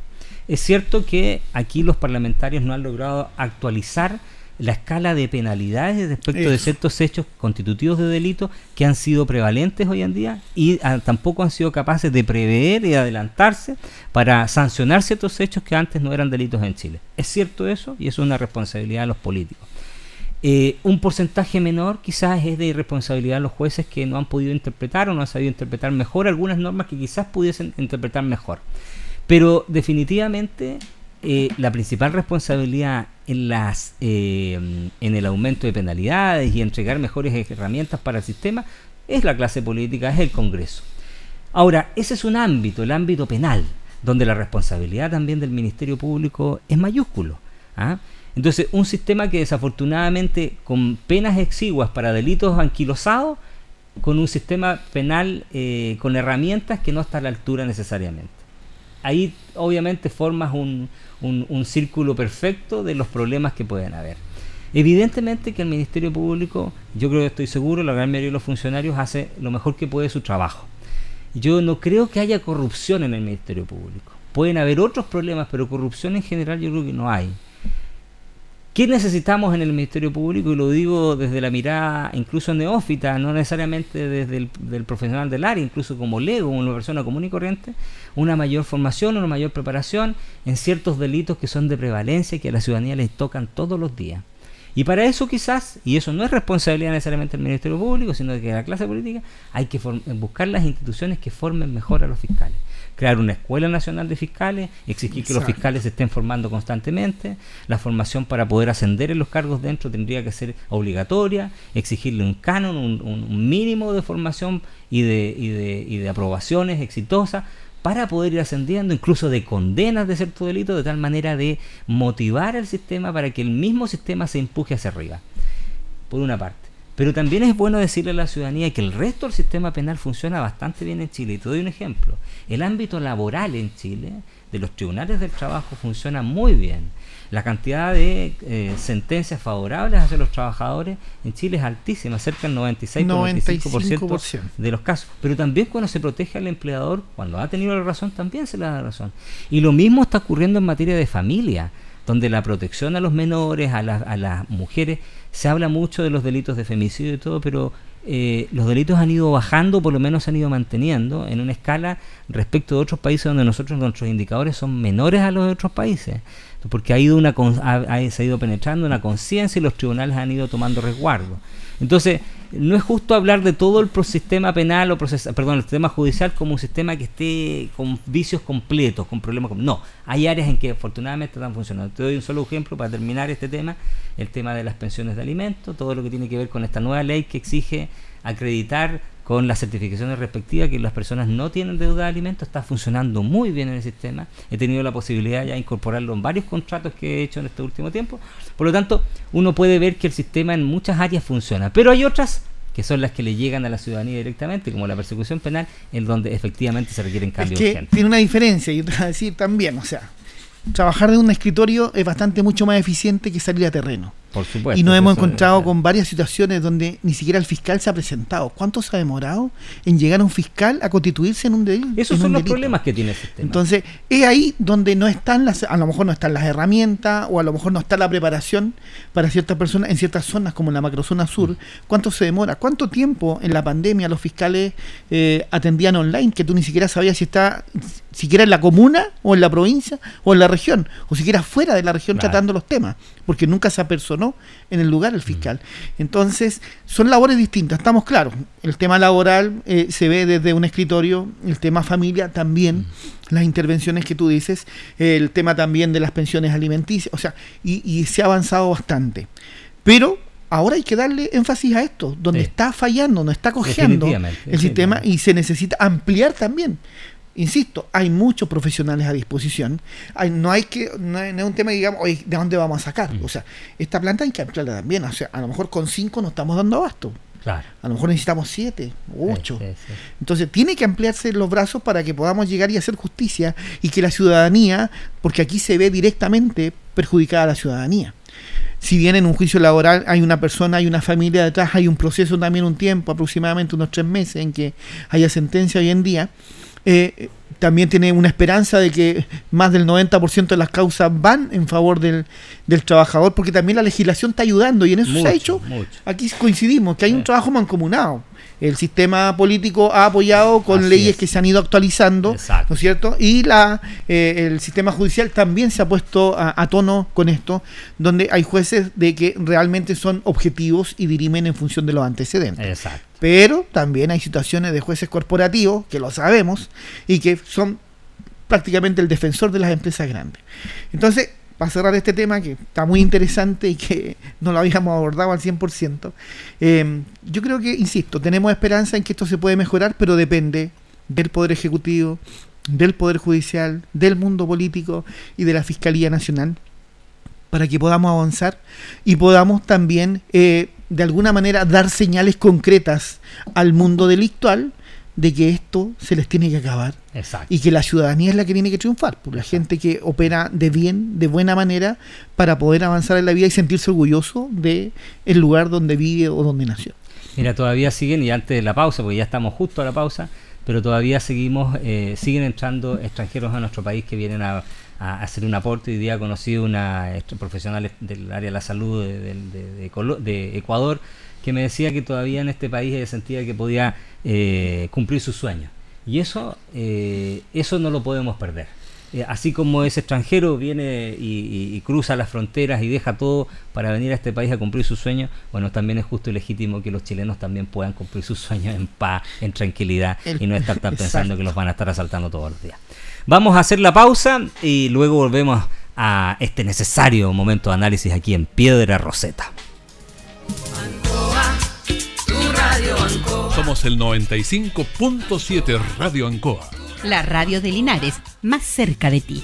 es cierto que aquí los parlamentarios no han logrado actualizar la escala de penalidades respecto de ciertos hechos constitutivos de delito que han sido prevalentes hoy en día y ah, tampoco han sido capaces de prever y adelantarse para sancionar ciertos hechos que antes no eran delitos en Chile. Es cierto eso y eso es una responsabilidad de los políticos. Eh, un porcentaje menor quizás es de irresponsabilidad de los jueces que no han podido interpretar o no han sabido interpretar mejor algunas normas que quizás pudiesen interpretar mejor. Pero definitivamente eh, la principal responsabilidad eh, en el aumento de penalidades y entregar mejores herramientas para el sistema es la clase política, es el Congreso. Ahora, ese es un ámbito, el ámbito penal, donde la responsabilidad también del Ministerio Público es mayúsculo. ¿ah? Entonces, un sistema que desafortunadamente con penas exiguas para delitos anquilosados, con un sistema penal eh, con herramientas que no está a la altura necesariamente ahí obviamente formas un, un, círculo perfecto de los problemas que pueden haber. Evidentemente que el Ministerio Público, yo creo que estoy seguro, la gran mayoría de los funcionarios hace lo mejor que puede su trabajo. Yo no creo que haya corrupción en el Ministerio Público. Pueden haber otros problemas, pero corrupción en general yo creo que no hay. ¿Qué necesitamos en el Ministerio Público? Y lo digo desde la mirada incluso neófita, no necesariamente desde el del profesional del área, incluso como lego, una persona común y corriente, una mayor formación, una mayor preparación en ciertos delitos que son de prevalencia y que a la ciudadanía les tocan todos los días. Y para eso quizás, y eso no es responsabilidad necesariamente del Ministerio Público, sino de que la clase política, hay que buscar las instituciones que formen mejor a los fiscales. Crear una escuela nacional de fiscales, exigir que los fiscales se estén formando constantemente, la formación para poder ascender en los cargos dentro tendría que ser obligatoria, exigirle un canon, un, mínimo de formación y de, y, de, y de aprobaciones exitosas para poder ir ascendiendo, incluso de condenas de cierto delito, de tal manera de motivar al sistema para que el mismo sistema se empuje hacia arriba. Por una parte. Pero también es bueno decirle a la ciudadanía que el resto del sistema penal funciona bastante bien en Chile. Y te doy un ejemplo. El ámbito laboral en Chile, de los tribunales del trabajo, funciona muy bien. La cantidad de eh, sentencias favorables hacia los trabajadores en Chile es altísima, cerca del 96-95% de los casos. Pero también cuando se protege al empleador, cuando ha tenido la razón, también se le da la razón. Y lo mismo está ocurriendo en materia de familia donde la protección a los menores, a, a las mujeres, se habla mucho de los delitos de femicidio y todo, pero eh, los delitos han ido bajando, por lo menos se han ido manteniendo en una escala respecto de otros países donde nosotros nuestros indicadores son menores a los de otros países porque ha ido una se ha ido penetrando una conciencia y los tribunales han ido tomando resguardo. Entonces, no es justo hablar de todo el sistema penal o perdón, el sistema judicial como un sistema que esté con vicios completos, con problemas. No, hay áreas en que afortunadamente están funcionando. Te doy un solo ejemplo para terminar este tema, el tema de las pensiones de alimentos, todo lo que tiene que ver con esta nueva ley que exige acreditar con las certificaciones respectivas que las personas no tienen deuda de alimentos, está funcionando muy bien en el sistema. He tenido la posibilidad ya de incorporarlo en varios contratos que he hecho en este último tiempo. Por lo tanto, uno puede ver que el sistema en muchas áreas funciona, pero hay otras que son las que le llegan a la ciudadanía directamente, como la persecución penal, en donde efectivamente se requieren cambios es que Tiene una diferencia, y otra decir también, o sea, trabajar de un escritorio es bastante mucho más eficiente que salir a terreno. Y nos hemos encontrado con varias situaciones donde ni siquiera el fiscal se ha presentado. ¿Cuánto se ha demorado en llegar a un fiscal a constituirse en un delito? Esos son los problemas que tiene el sistema. Entonces, es ahí donde no están las, a lo mejor no están las herramientas o a lo mejor no está la preparación para ciertas personas en ciertas zonas como en la macrozona sur. ¿Cuánto se demora? ¿Cuánto tiempo en la pandemia los fiscales eh, atendían online que tú ni siquiera sabías si está siquiera en la comuna o en la provincia o en la región o siquiera fuera de la región tratando los temas? Porque nunca se apersonó en el lugar el fiscal. Entonces, son labores distintas, estamos claros. El tema laboral eh, se ve desde un escritorio, el tema familia también, las intervenciones que tú dices, el tema también de las pensiones alimenticias, o sea, y, se ha avanzado bastante. Pero ahora hay que darle énfasis a esto, donde está fallando, no está cojeando el sistema y se necesita ampliar también insisto, hay muchos profesionales a disposición. Hay, no hay que, no, es un tema, digamos, oye, ¿de dónde vamos a sacar? O sea, esta planta hay que ampliarla también. O sea, a lo mejor con cinco no estamos dando abasto. Claro. A lo mejor necesitamos siete ocho. Entonces, tiene que ampliarse los brazos para que podamos llegar y hacer justicia y que la ciudadanía, porque aquí se ve directamente perjudicada la ciudadanía si bien en un juicio laboral hay una persona, hay una familia detrás, hay un proceso también un tiempo, aproximadamente unos tres meses en que haya sentencia hoy en día, eh, también tiene una esperanza de que más del 90% de las causas van en favor del, trabajador, porque también la legislación está ayudando y en eso se ha hecho. Aquí coincidimos, que hay un trabajo mancomunado el sistema político ha apoyado con leyes que se han ido actualizando, ¿no es cierto? Y la, eh, el sistema judicial también se ha puesto a, tono con esto, donde hay jueces de que realmente son objetivos y dirimen en función de los antecedentes. Exacto. Pero también hay situaciones de jueces corporativos, que lo sabemos, y que son prácticamente el defensor de las empresas grandes. Entonces, para cerrar este tema que está muy interesante y que no lo habíamos abordado al 100%, eh, yo creo que, insisto, tenemos esperanza en que esto se puede mejorar, pero depende del Poder Ejecutivo, del Poder Judicial, del mundo político y de la Fiscalía Nacional, para que podamos avanzar y podamos también, eh, de alguna manera, dar señales concretas al mundo delictual de que esto se les tiene que acabar y que la ciudadanía es la que tiene que triunfar, por la gente que opera de bien, de buena manera, para poder avanzar en la vida y sentirse orgulloso de el lugar donde vive o donde nació. Mira, todavía siguen, y antes de la pausa, porque ya estamos justo a la pausa, pero todavía seguimos, eh, siguen entrando extranjeros a nuestro país que vienen a, hacer un aporte. Hoy día conocido una profesional del área de la salud de Ecuador que me decía que todavía en este país sentía que podía eh, cumplir sus sueños. Y eso, eh, eso no lo podemos perder. Eh, así como ese extranjero viene y, cruza las fronteras y deja todo para venir a este país a cumplir sus sueños, bueno, también es justo y legítimo que los chilenos también puedan cumplir sus sueños en paz, en tranquilidad y no estar tan pensando que los van a estar asaltando todos los días. Vamos a hacer la pausa y luego volvemos a este necesario momento de análisis aquí en Piedra Roseta. Somos el 95.7 Radio Ancoa. La radio de Linares, más cerca de ti.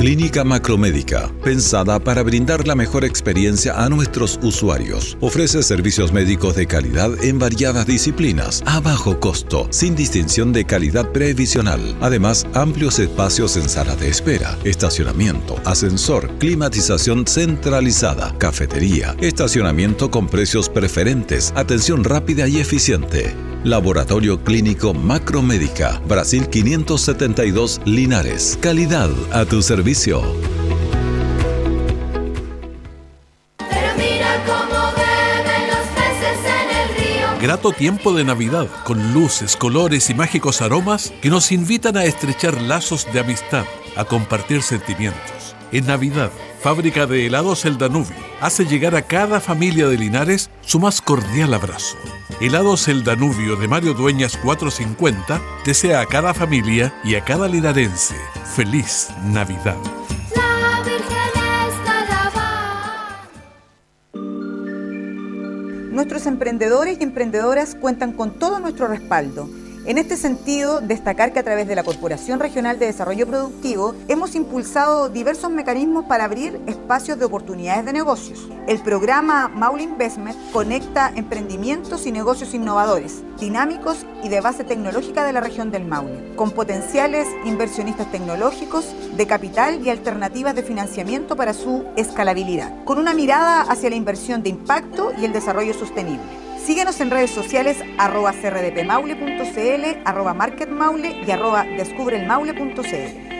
Clínica Macromédica, pensada para brindar la mejor experiencia a nuestros usuarios. Ofrece servicios médicos de calidad en variadas disciplinas, a bajo costo, sin distinción de calidad previsional. Además, amplios espacios en sala de espera, estacionamiento, ascensor, climatización centralizada, cafetería, estacionamiento con precios preferentes, atención rápida y eficiente. Laboratorio Clínico Macromédica, Brasil 572 Linares. Calidad a tu servicio. Pero mira cómo beben los peces en el río. Grato tiempo de Navidad, con luces, colores y mágicos aromas que nos invitan a estrechar lazos de amistad, a compartir sentimientos. En Navidad, Fábrica de Helados El Danubio hace llegar a cada familia de Linares su más cordial abrazo. Helados El Danubio de Mario Dueñas 450 desea a cada familia y a cada linarense feliz Navidad. La Virgen está lavada. Nuestros emprendedores y emprendedoras cuentan con todo nuestro respaldo. En este sentido, destacar que a través de la Corporación Regional de Desarrollo Productivo hemos impulsado diversos mecanismos para abrir espacios de oportunidades de negocios. El programa Maule Investment conecta emprendimientos y negocios innovadores, dinámicos y de base tecnológica de la región del Maule, con potenciales inversionistas tecnológicos, de capital y alternativas de financiamiento para su escalabilidad, con una mirada hacia la inversión de impacto y el desarrollo sostenible. Síguenos en redes sociales arroba crdpmaule.cl, arroba marketmaule y arroba descubrelmaule.cl.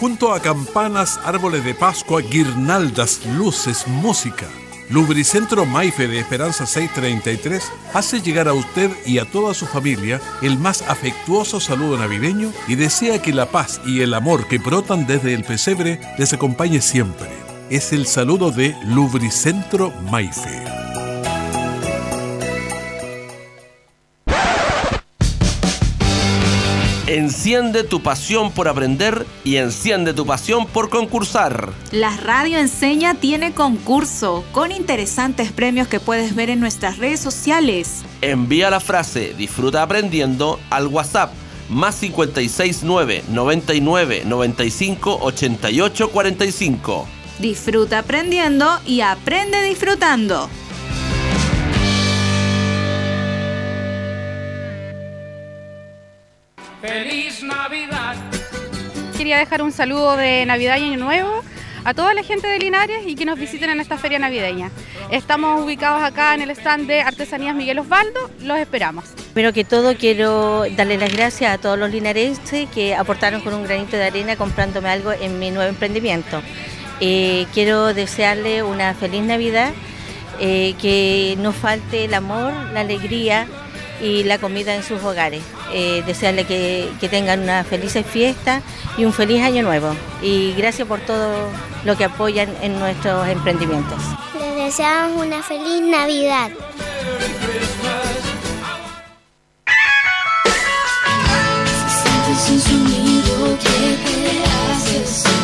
Junto a campanas, árboles de Pascua, guirnaldas, luces, música. Lubricentro Maife de Esperanza 633 hace llegar a usted y a toda su familia el más afectuoso saludo navideño y desea que la paz y el amor que brotan desde el pesebre les acompañe siempre. Es el saludo de Lubricentro Maife. Enciende tu pasión por aprender y enciende tu pasión por concursar. La Radio Enseña tiene concurso con interesantes premios que puedes ver en nuestras redes sociales. Envía la frase Disfruta aprendiendo al WhatsApp más 569 99 95 88 45. Disfruta aprendiendo y aprende disfrutando. ¡Feliz Navidad! Quería dejar un saludo de Navidad y Año Nuevo a toda la gente de Linares y que nos visiten en esta feria navideña. Estamos ubicados acá en el stand de Artesanías Miguel Osvaldo, los esperamos. Primero que todo quiero darle las gracias a todos los linarenses que aportaron con un granito de arena comprándome algo en mi nuevo emprendimiento. Eh, quiero desearle una feliz Navidad, eh, que no falte el amor, la alegría y la comida en sus hogares. Eh, desearle que, que tengan una feliz fiesta y un feliz año nuevo. Y gracias por todo lo que apoyan en nuestros emprendimientos. Les deseamos una feliz Navidad. Sientes un sonido que te hace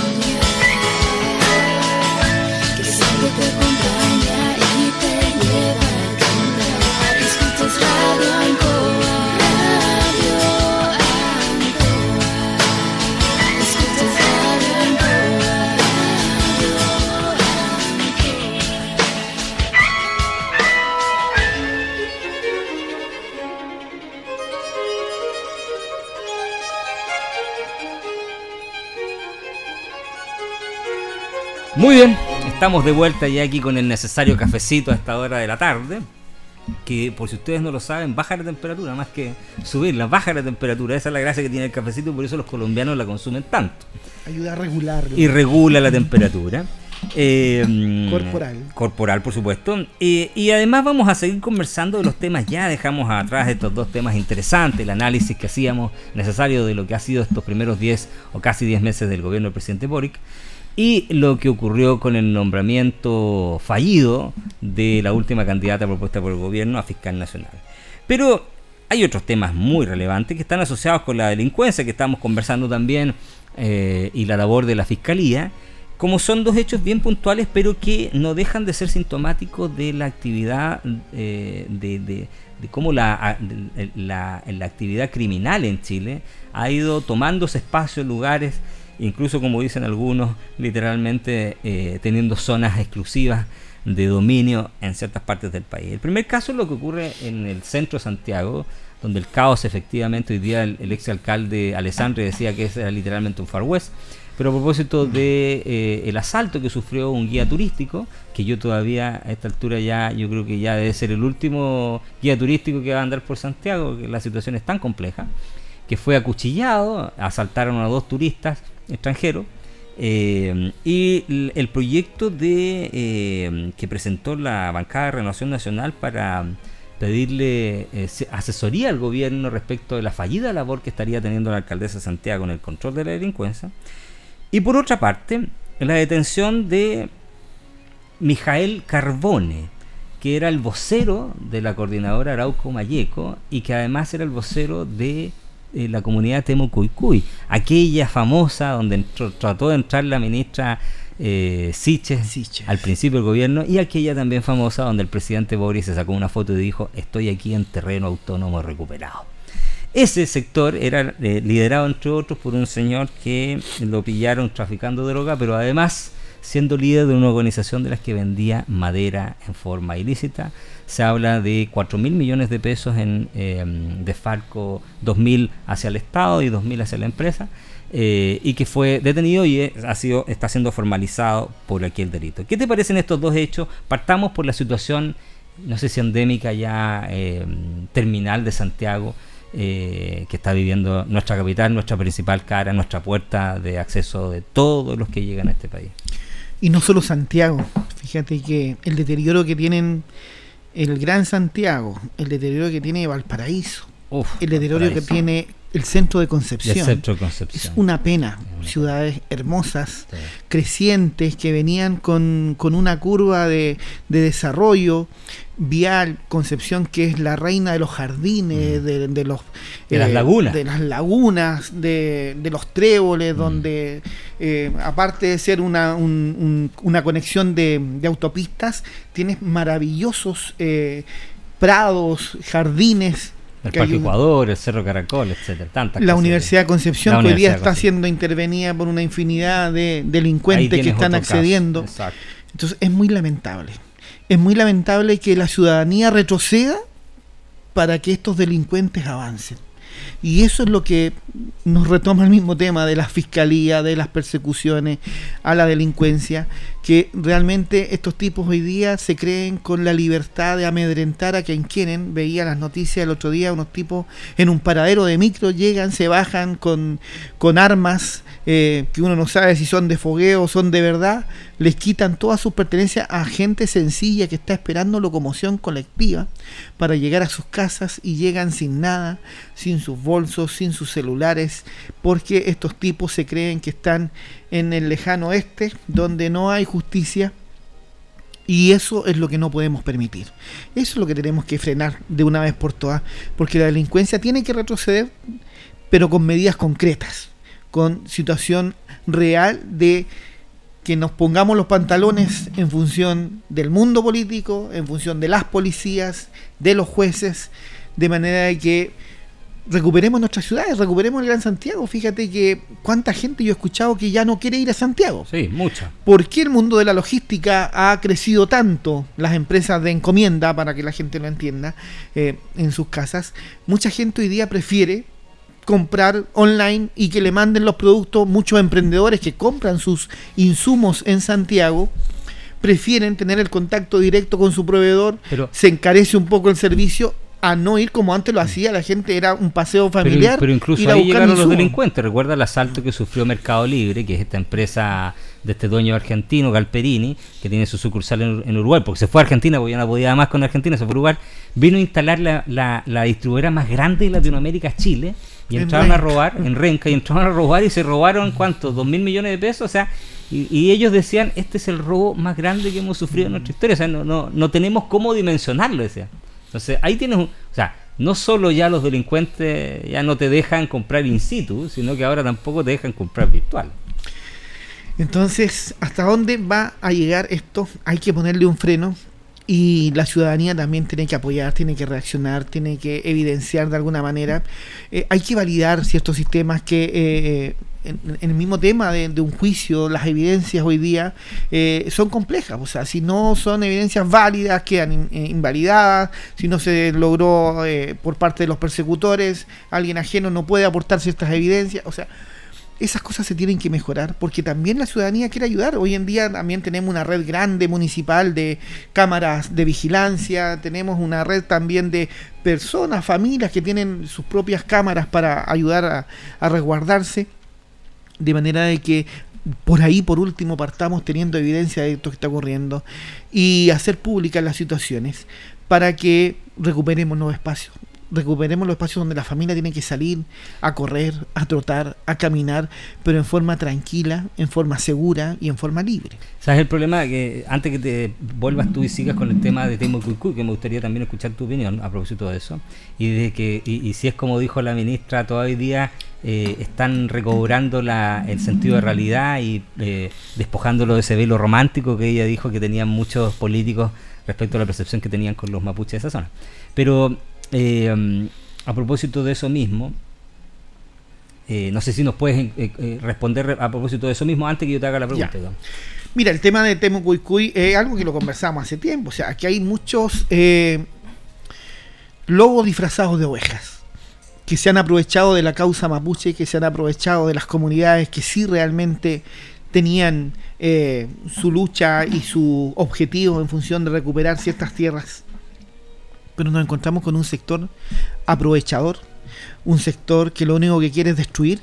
Muy bien, estamos de vuelta ya aquí con el necesario cafecito a esta hora de la tarde. Que por si ustedes no lo saben, baja la temperatura, más que subirla, baja la temperatura. Esa es la gracia que tiene el cafecito y por eso los colombianos la consumen tanto. Ayuda a regularlo. Y regula la temperatura. Eh, Corporal. Corporal, por supuesto. Eh, y además vamos a seguir conversando de los temas. Ya dejamos atrás estos dos temas interesantes, el análisis que hacíamos necesario de lo que ha sido estos primeros 10 o casi 10 meses del gobierno del presidente Boric. Y lo que ocurrió con el nombramiento fallido de la última candidata propuesta por el gobierno a fiscal nacional. Pero hay otros temas muy relevantes que están asociados con la delincuencia que estamos conversando también eh, y la labor de la fiscalía como son dos hechos bien puntuales, pero que no dejan de ser sintomáticos de la actividad, eh, de, de, cómo la, la, actividad criminal en Chile ha ido tomándose espacios, lugares, incluso como dicen algunos, literalmente eh, teniendo zonas exclusivas de dominio en ciertas partes del país. El primer caso es lo que ocurre en el centro de Santiago, donde el caos efectivamente, hoy día el, ex alcalde Alessandri decía que ese era literalmente un Far West, pero a propósito de eh, el asalto que sufrió un guía turístico, que yo todavía a esta altura ya, yo creo que ya debe ser el último guía turístico que va a andar por Santiago, que la situación es tan compleja, que fue acuchillado, asaltaron a dos turistas extranjeros, eh, y el proyecto de eh, que presentó la bancada de Renovación Nacional para pedirle eh, asesoría al gobierno respecto de la fallida labor que estaría teniendo la alcaldesa de Santiago en el control de la delincuencia. Y por otra parte, la detención de Mijael Carbone, que era el vocero de la coordinadora Arauco Mayeco y que además era el vocero de eh, la comunidad Temucuicuy, aquella famosa donde trató de entrar la ministra eh, Siches, al principio del gobierno y aquella también famosa donde el presidente Boris se sacó una foto y dijo estoy aquí en terreno autónomo recuperado. Ese sector era eh, liderado entre otros por un señor que lo pillaron traficando droga, pero además siendo líder de una organización de las que vendía madera en forma ilícita. Se habla de 4 mil millones de pesos en, eh, de Farco, 2 mil hacia el Estado y 2 mil hacia la empresa. Eh, y que fue detenido y ha sido, está siendo formalizado por aquel delito. ¿Qué te parecen estos dos hechos? Partamos por la situación, no sé si endémica ya eh, terminal de Santiago, que está viviendo nuestra capital, nuestra principal cara, nuestra puerta de acceso de todos los que llegan a este país. Y no solo Santiago, fíjate que el deterioro que tienen el Gran Santiago, el deterioro que tiene Valparaíso, el deterioro que tiene el centro de Concepción. Es una pena. Ciudades hermosas, crecientes, que venían con, con una curva de, de, desarrollo vial, Concepción, que es la reina de los jardines, mm. de, los... De las eh, lagunas. De las lagunas, de, los tréboles, mm. donde, eh, aparte de ser una, una conexión de, autopistas, tienes maravillosos eh, prados, jardines, el Parque Ecuador, el Cerro Caracol, etcétera. Tantas la Universidad de Concepción, que hoy día está siendo intervenida por una infinidad de delincuentes que están accediendo. Entonces es muy lamentable. Es muy lamentable que la ciudadanía retroceda para que estos delincuentes avancen. Y eso es lo que nos retoma el mismo tema de la fiscalía, de las persecuciones a la delincuencia, que realmente estos tipos hoy día se creen con la libertad de amedrentar a quien quieren. Veía las noticias el otro día, unos tipos en un paradero de micro llegan, se bajan con, con armas eh, que uno no sabe si son de fogueo o son de verdad, les quitan todas sus pertenencias a gente sencilla que está esperando locomoción colectiva para llegar a sus casas y llegan sin nada, sin sus bolsos, sin sus celulares, porque estos tipos se creen que están en el lejano oeste, donde no hay justicia. Y eso es lo que no podemos permitir. Eso es lo que tenemos que frenar de una vez por todas, porque la delincuencia tiene que retroceder, pero con medidas concretas con situación real de que nos pongamos los pantalones en función del mundo político, en función de las policías, de los jueces, de manera de que recuperemos nuestras ciudades, recuperemos el Gran Santiago. Fíjate que cuánta gente yo he escuchado que ya no quiere ir a Santiago. Sí, mucha. ¿Por qué el mundo de la logística ha crecido tanto? Las empresas de encomienda, para que la gente lo entienda, eh, en sus casas. Mucha gente hoy día prefiere comprar online y que le manden los productos. Muchos emprendedores que compran sus insumos en Santiago prefieren tener el contacto directo con su proveedor, Pero, se encarece un poco el servicio a no ir como antes lo hacía la gente, era un paseo familiar. Pero, incluso ahí llegaron los delincuentes. Recuerda el asalto que sufrió Mercado Libre, que es esta empresa de este dueño argentino, Galperini, que tiene su sucursal en, Uruguay, porque se fue a Argentina, porque ya no podía más con Argentina, se fue a Uruguay, vino a instalar la, la, la distribuidora más grande de Latinoamérica, Chile, y entraron a robar en Renca y entraron a robar y se robaron cuántos, dos mil millones de pesos, o sea, y, ellos decían, este es el robo más grande que hemos sufrido en nuestra historia, o sea, no, no, no tenemos cómo dimensionarlo, decía. Entonces, ahí tienes, un, o sea, no solo ya los delincuentes ya no te dejan comprar in situ, sino que ahora tampoco te dejan comprar virtual. Entonces, ¿hasta dónde va a llegar esto? Hay que ponerle un freno y la ciudadanía también tiene que apoyar, tiene que reaccionar, tiene que evidenciar de alguna manera. Eh, hay que validar ciertos sistemas que eh, en, en, el mismo tema de, de, un juicio, las evidencias hoy día eh, son complejas. O sea, si no son evidencias válidas, quedan in, eh, invalidadas. Si no se logró eh, por parte de los persecutores, alguien ajeno no puede aportar ciertas evidencias. O sea, esas cosas se tienen que mejorar porque también la ciudadanía quiere ayudar. Hoy en día también tenemos una red grande municipal de cámaras de vigilancia, tenemos una red también de personas, familias que tienen sus propias cámaras para ayudar a, resguardarse, de manera de que por ahí, por último, partamos teniendo evidencia de esto que está ocurriendo y hacer públicas las situaciones para que recuperemos nuevos espacios recuperemos los espacios donde la familia tiene que salir a correr, a trotar, a caminar, pero en forma tranquila, en forma segura y en forma libre. ¿Sabes el problema? Que antes que te vuelvas tú y sigas con el tema de Temo Cuicuy, que me gustaría también escuchar tu opinión a propósito de eso, y de que y, y si es como dijo la ministra, todavía eh, están recobrando la, el sentido de realidad y eh, despojándolo de ese velo romántico que ella dijo que tenían muchos políticos respecto a la percepción que tenían con los mapuches de esa zona. Pero eh, a propósito de eso mismo, eh, no sé si nos puedes eh, eh, responder a propósito de eso mismo antes que yo te haga la pregunta. Mira, el tema de Temo Cuicuy es algo que lo conversamos hace tiempo. O sea, aquí hay muchos lobos disfrazados de ovejas que se han aprovechado de la causa mapuche, que se han aprovechado de las comunidades que sí realmente tenían su lucha y su objetivo en función de recuperar ciertas tierras pero nos encontramos con un sector aprovechador, un sector que lo único que quiere es destruir,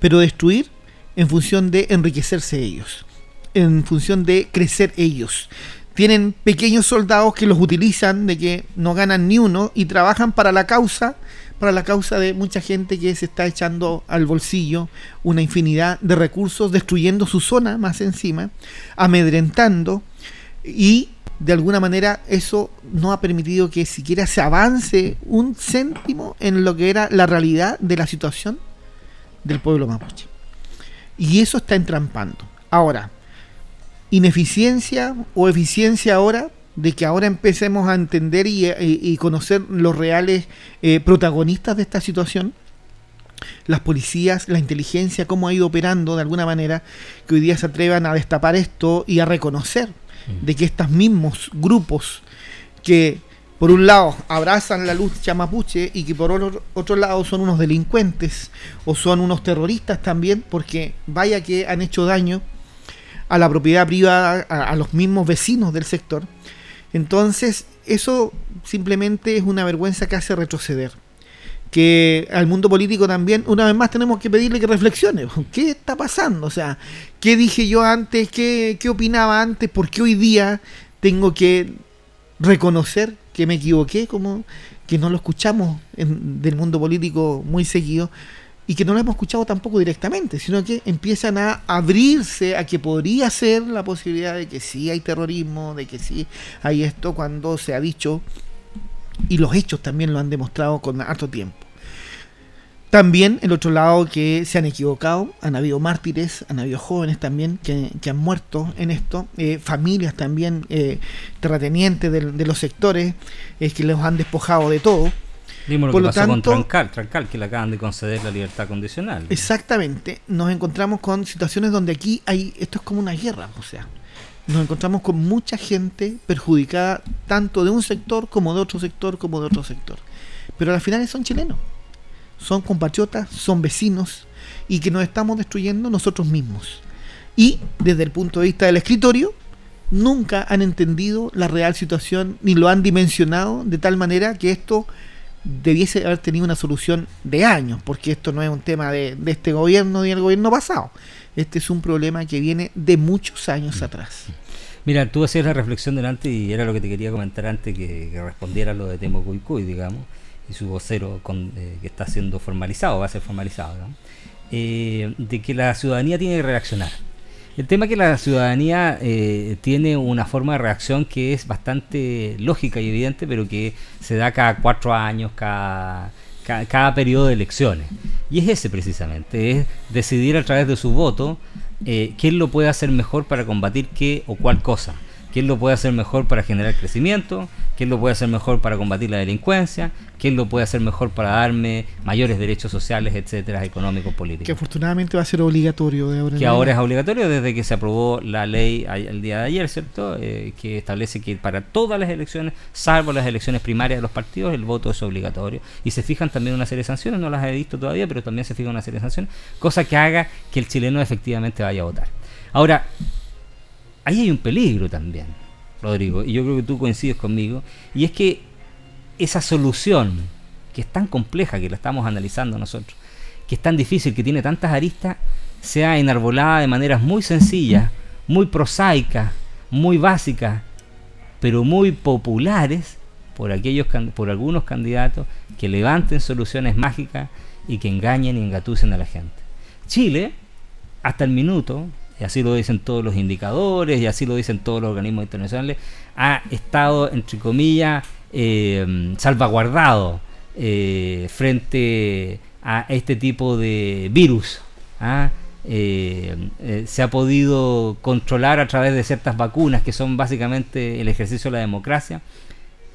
pero destruir en función de enriquecerse ellos, en función de crecer ellos. Tienen pequeños soldados que los utilizan de que no ganan ni uno y trabajan para la causa, para la causa de mucha gente que se está echando al bolsillo una infinidad de recursos, destruyendo su zona más encima, amedrentando y de alguna manera eso no ha permitido que siquiera se avance un céntimo en lo que era la realidad de la situación del pueblo mapuche. Y eso está entrampando. Ahora, ineficiencia o eficiencia ahora de que ahora empecemos a entender y, y conocer los reales eh, protagonistas de esta situación, las policías, la inteligencia, cómo ha ido operando de alguna manera, que hoy día se atrevan a destapar esto y a reconocer de que estos mismos grupos que por un lado abrazan la lucha mapuche y que por otro, lado son unos delincuentes o son unos terroristas también, porque vaya que han hecho daño a la propiedad privada, a los mismos vecinos del sector. Entonces, eso simplemente es una vergüenza que hace retroceder que al mundo político también, una vez más, tenemos que pedirle que reflexione. ¿Qué está pasando? O sea, ¿qué dije yo antes? ¿Qué, qué opinaba antes? ¿Por qué hoy día tengo que reconocer que me equivoqué? Como que no lo escuchamos del mundo político muy seguido y que no lo hemos escuchado tampoco directamente, sino que empiezan a abrirse a que podría ser la posibilidad de que sí hay terrorismo, de que sí hay esto cuando se ha dicho y los hechos también lo han demostrado con harto tiempo. También el otro lado que se han equivocado, han habido mártires, han habido jóvenes también que, que han muerto en esto, eh, familias también eh, terratenientes de, de, los sectores eh, que los han despojado de todo. Vimos lo Por que lo pasó tanto, con Trancal, Trancal, que le acaban de conceder la libertad condicional. Exactamente, nos encontramos con situaciones donde aquí hay, esto es como una guerra, o sea, nos encontramos con mucha gente perjudicada, tanto de un sector como de otro sector, como de otro sector. Pero al final son chilenos son compatriotas, son vecinos y que nos estamos destruyendo nosotros mismos. Y desde el punto de vista del escritorio, nunca han entendido la real situación ni lo han dimensionado de tal manera que esto debiese haber tenido una solución de años, porque esto no es un tema de, de este gobierno ni del gobierno pasado. Este es un problema que viene de muchos años atrás. Mira, tú hacías la reflexión delante y era lo que te quería comentar antes que, que respondiera lo de Temo Cuicuy, digamos y su vocero con, eh, que está siendo formalizado, va a ser formalizado, eh, de que la ciudadanía tiene que reaccionar. El tema es que la ciudadanía eh, tiene una forma de reacción que es bastante lógica y evidente, pero que se da cada cuatro años, cada, cada, periodo de elecciones. Y es ese precisamente, es decidir a través de su voto quién lo puede hacer mejor para combatir qué o cuál cosa. ¿Quién lo puede hacer mejor para generar crecimiento? ¿Quién lo puede hacer mejor para combatir la delincuencia? ¿Quién lo puede hacer mejor para darme mayores derechos sociales, etcétera, económicos, políticos? Que afortunadamente va a ser obligatorio de ahora. Que ahora es obligatorio desde que se aprobó la ley el día de ayer, ¿cierto? Eh, que establece que para todas las elecciones, salvo las elecciones primarias de los partidos, el voto es obligatorio. Y se fijan también una serie de sanciones, no las he visto todavía, pero también se fija una serie de sanciones, cosa que haga que el chileno efectivamente vaya a votar. Ahora, ahí hay un peligro también, Rodrigo, y yo creo que tú coincides conmigo, y es que esa solución, que es tan compleja que la estamos analizando nosotros, que es tan difícil, que tiene tantas aristas, sea enarbolada de maneras muy sencillas, muy prosaicas, muy básicas, pero muy populares por aquellos por algunos candidatos que levanten soluciones mágicas y que engañen y engatusen a la gente. Chile, hasta el minuto, y así lo dicen todos los indicadores y así lo dicen todos los organismos internacionales, ha estado, entre comillas, eh, salvaguardado eh, frente a este tipo de virus. ¿ah? Eh, se ha podido controlar a través de ciertas vacunas que son básicamente el ejercicio de la democracia,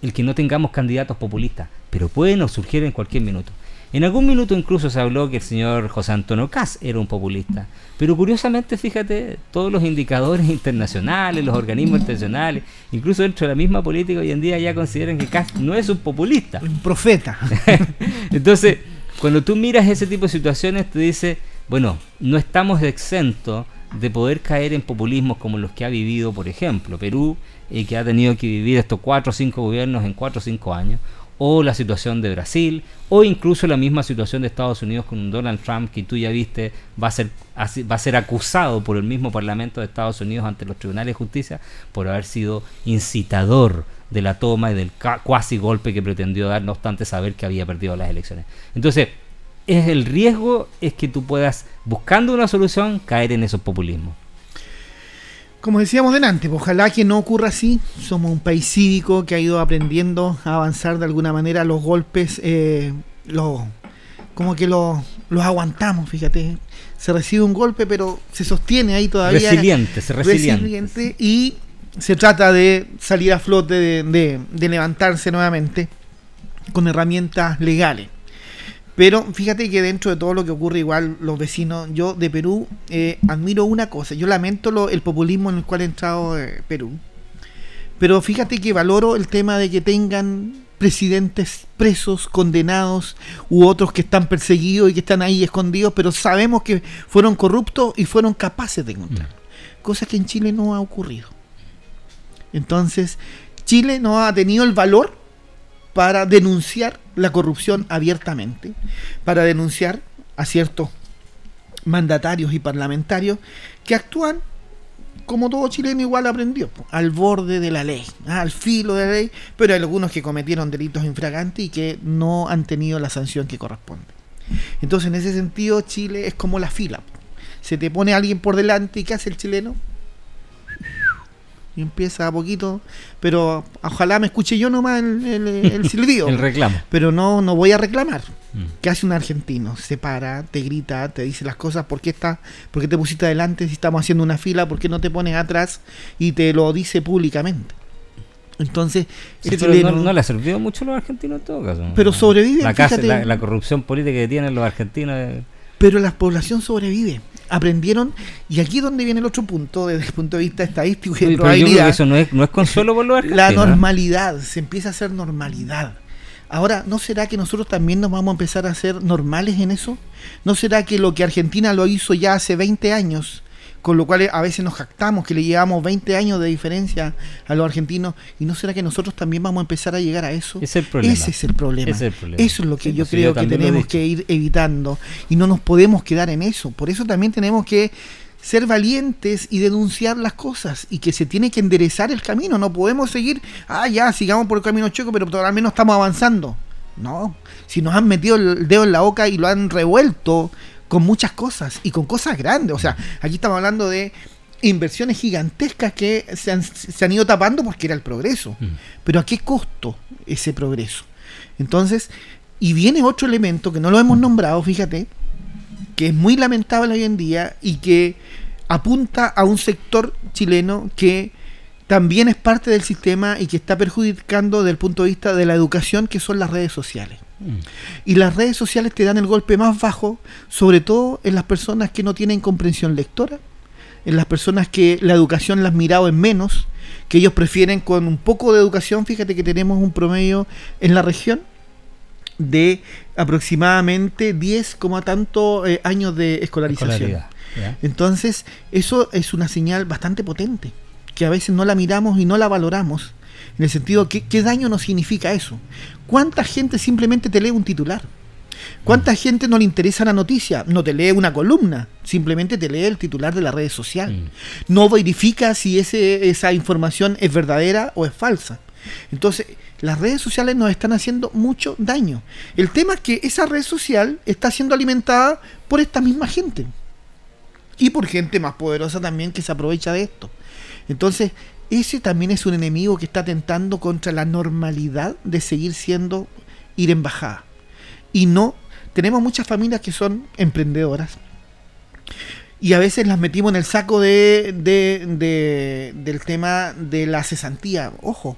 el que no tengamos candidatos populistas, pero pueden surgir en cualquier minuto. En algún minuto incluso se habló que el señor José Antonio Cas era un populista. Pero curiosamente, fíjate, todos los indicadores internacionales, los organismos internacionales, incluso dentro de la misma política hoy en día ya consideran que Cas no es un populista. Un profeta. Entonces, cuando tú miras ese tipo de situaciones, te dice, bueno, no estamos exentos de poder caer en populismos como los que ha vivido, por ejemplo, Perú, y que ha tenido que vivir estos cuatro o cinco gobiernos en cuatro o cinco años, o la situación de Brasil, o incluso la misma situación de Estados Unidos con Donald Trump, que tú ya viste va a ser, va a ser acusado por el mismo Parlamento de Estados Unidos ante los tribunales de justicia por haber sido incitador de la toma y del cuasi golpe que pretendió dar, no obstante saber que había perdido las elecciones. Entonces, es el riesgo es que tú puedas, buscando una solución, caer en esos populismos como decíamos delante, pues, ojalá que no ocurra así. Somos un país cívico que ha ido aprendiendo a avanzar de alguna manera. Los golpes, eh, los, como que los, los aguantamos, fíjate. Se recibe un golpe, pero se sostiene ahí todavía. Resiliente, se resiliente. resiliente y se trata de salir a flote, de, de levantarse nuevamente con herramientas legales. Pero fíjate que dentro de todo lo que ocurre, igual los vecinos, yo de Perú eh, admiro una cosa. Yo lamento lo, el populismo en el cual ha entrado eh, Perú. Pero fíjate que valoro el tema de que tengan presidentes presos, condenados, u otros que están perseguidos y que están ahí escondidos, pero sabemos que fueron corruptos y fueron capaces de encontrar. Mm. Cosa que en Chile no ha ocurrido. Entonces, Chile no ha tenido el valor para denunciar la corrupción abiertamente, para denunciar a ciertos mandatarios y parlamentarios que actúan como todo chileno igual aprendió, al borde de la ley, ¿ah? al filo de la ley, pero hay algunos que cometieron delitos infragantes y que no han tenido la sanción que corresponde. Entonces, en ese sentido, Chile es como la fila. Se te pone alguien por delante y ¿qué hace el chileno? Y empieza a poquito, pero ojalá me escuche yo nomás el, el, el silbido. el reclamo. Pero no, no voy a reclamar. Mm. ¿Qué hace un argentino? Se para, te grita, te dice las cosas, ¿por qué, está, ¿por qué te pusiste adelante si estamos haciendo una fila? ¿Por qué no te pones atrás? Y te lo dice públicamente. Entonces, no, le ha servido mucho a los argentinos en todo caso. Pero sobrevive la, la, corrupción política que tienen los argentinos. Pero la población sobrevive aprendieron, y aquí es donde viene el otro punto, desde el punto de vista estadístico y de probabilidad. eso no es, no es consuelo por La normalidad, se empieza a hacer normalidad. Ahora, ¿no será que nosotros también nos vamos a empezar a hacer normales en eso? ¿No será que lo que Argentina lo hizo ya hace 20 años con lo cual a veces nos jactamos que le llevamos 20 años de diferencia a los argentinos y no será que nosotros también vamos a empezar a llegar a eso. Ese es el problema. Eso es lo que yo creo que tenemos que ir evitando y no nos podemos quedar en eso. Por eso también tenemos que ser valientes y denunciar las cosas y que se tiene que enderezar el camino. No podemos seguir, ah, ya, sigamos por el camino choco, pero al menos estamos avanzando. No, si nos han metido el dedo en la boca y lo han revuelto con muchas cosas y con cosas grandes. O sea, aquí estamos hablando de inversiones gigantescas que se han, ido tapando porque era el progreso. Mm. Pero ¿a qué costo ese progreso? Entonces, y viene otro elemento que no lo hemos nombrado, fíjate, que es muy lamentable hoy en día y que apunta a un sector chileno que también es parte del sistema y que está perjudicando desde el punto de vista de la educación, que son las redes sociales. Y las redes sociales te dan el golpe más bajo, sobre todo en las personas que no tienen comprensión lectora, en las personas que la educación las mirado en menos, que ellos prefieren con un poco de educación, fíjate que tenemos un promedio en la región de aproximadamente 10, como tanto eh, años de escolarización. Entonces, eso es una señal bastante potente, que a veces no la miramos y no la valoramos, en el sentido, ¿qué, qué daño nos significa eso? ¿Cuánta gente simplemente te lee un titular? ¿Cuánta gente no le interesa la noticia? No te lee una columna, simplemente te lee el titular de la red social. No verifica si ese, esa información es verdadera o es falsa. Entonces, las redes sociales nos están haciendo mucho daño. El tema es que esa red social está siendo alimentada por esta misma gente. Y por gente más poderosa también que se aprovecha de esto. Entonces, ese también es un enemigo que está atentando contra la normalidad de seguir siendo ir en bajada. Y no, tenemos muchas familias que son emprendedoras. Y a veces las metimos en el saco de, de- de- del tema de la cesantía. Ojo,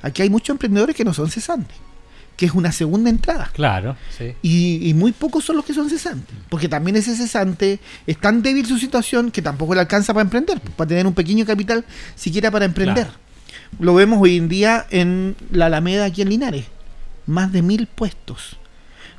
aquí hay muchos emprendedores que no son cesantes, que es una segunda entrada. Claro, sí. Y, y muy pocos son los que son cesantes. Porque también ese cesante es tan débil su situación que tampoco le alcanza para emprender, para tener un pequeño capital siquiera para emprender. Claro. Lo vemos hoy en día en la Alameda aquí en Linares. Más de mil puestos.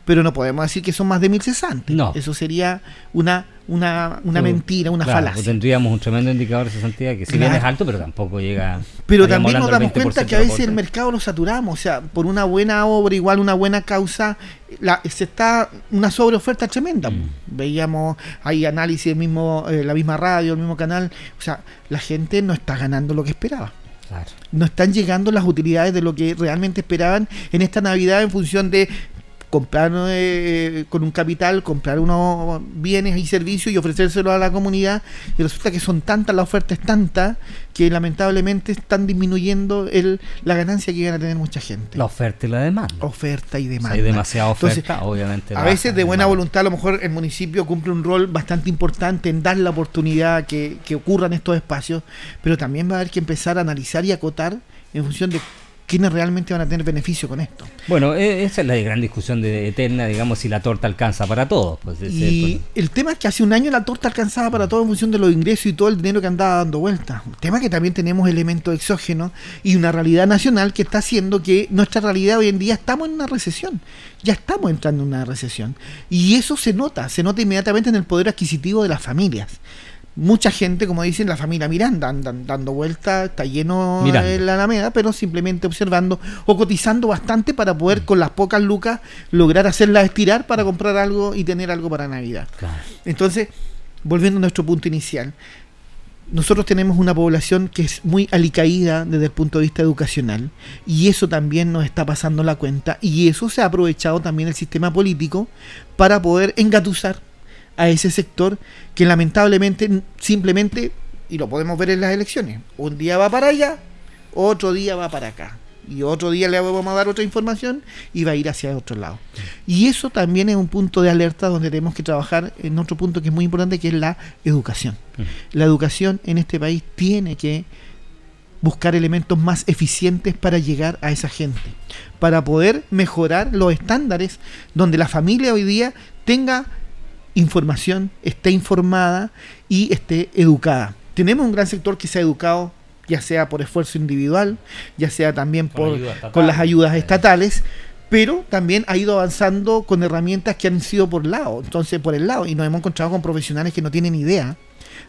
Pero no podemos decir que son más de mil cesantes. No. Eso sería una, una, una mentira, una claro, falacia. Tendríamos un tremendo indicador de cesantía que si bien es alto, pero tampoco llega. Pero también nos damos cuenta 20% que a veces el mercado lo saturamos, o sea, por una buena obra, igual una buena causa, la, se está una sobreoferta tremenda. Mm. Veíamos, hay análisis mismo, eh, la misma radio, el mismo canal, o sea, la gente no está ganando lo que esperaba. Claro. No están llegando las utilidades de lo que realmente esperaban en esta Navidad en función de comprar eh, con un capital, comprar unos bienes y servicios y ofrecérselo a la comunidad. Y resulta que son tantas, la oferta es tanta, que lamentablemente están disminuyendo el, la ganancia que iban a tener mucha gente. La oferta y la demanda. Oferta y demanda. hay demasiada oferta, Entonces, obviamente. a veces de buena demanda. voluntad a lo mejor el municipio cumple un rol bastante importante en dar la oportunidad que, que ocurran estos espacios, pero también va a haber que empezar a analizar y acotar en función de quiénes realmente van a tener beneficio con esto. Bueno, e- esa es la gran discusión de eterna, digamos, si la torta alcanza para todos. Pues, Y el tema es que hace un año la torta alcanzaba para todo en función de los ingresos y todo el dinero que andaba dando vueltas. El tema que también tenemos elementos exógenos y una realidad nacional que está haciendo que nuestra realidad hoy en día estamos en una recesión. Ya estamos entrando en una recesión. Y eso se nota, se nota inmediatamente en el poder adquisitivo de las familias. Mucha gente, como dicen, la familia Miranda, andan dando vueltas, está lleno en la Alameda, pero simplemente observando o cotizando bastante para poder con las pocas lucas lograr hacerlas estirar para comprar algo y tener algo para Navidad. claro. Entonces, volviendo a nuestro punto inicial, nosotros tenemos una población que es muy alicaída desde el punto de vista educacional y eso también nos está pasando la cuenta y eso se ha aprovechado también el sistema político para poder engatusar a ese sector que lamentablemente simplemente, y lo podemos ver en las elecciones, un día va para allá, otro día va para acá. Y otro día le vamos a dar otra información y va a ir hacia otro lado. Y eso también es un punto de alerta donde tenemos que trabajar en otro punto que es muy importante, que es la educación. La educación en este país tiene que buscar elementos más eficientes para llegar a esa gente, para poder mejorar los estándares donde la familia hoy día tenga información, esté informada y esté educada. Tenemos un gran sector que se ha educado ya sea por esfuerzo individual, ya sea también Con por, ayuda con las ayudas estatales, pero también ha ido avanzando con herramientas que han sido por lado, entonces por el lado, y nos hemos encontrado con profesionales que no tienen idea